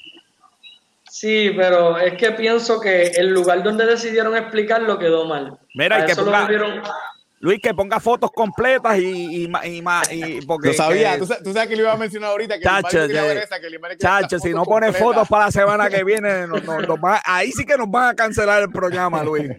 Sí, pero es que pienso que el lugar donde decidieron explicarlo quedó mal. Mira, que ponga, Luis, que ponga fotos completas y, y, y, y porque, Lo sabía, ¿Tú, sabes que le iba a mencionar ahorita que chacho, que, chacho si no pone fotos para la semana que viene, no, no, ahí sí que nos van a cancelar el programa, Luis.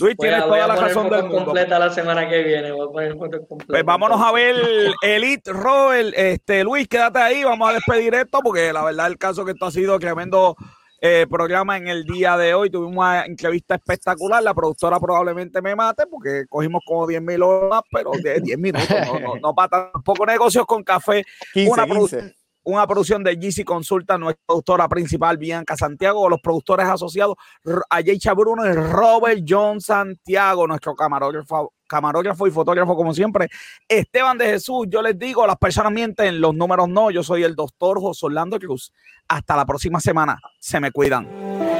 Luis, tienes toda la razón del mundo. completa la semana que viene, voy a poner fotos completas. Pues vámonos a ver Elite Robert, este Luis, quédate ahí, vamos a despedir esto porque la verdad el caso que esto ha sido tremendo eh, programa en el día de hoy. Tuvimos una entrevista espectacular. La productora probablemente me mate porque cogimos como 10 mil horas, pero de 10 minutos, no, no, no para tampoco negocios con café. una, una producción de GC Consulta, nuestra productora principal, Bianca Santiago, los productores asociados, Ayesha Bruno y Robert John Santiago, nuestro camarógrafo, camarógrafo y fotógrafo como siempre, Esteban de Jesús, yo les digo, las personas mienten, los números no, yo soy el doctor José Orlando Cruz. Hasta la próxima semana, se me cuidan.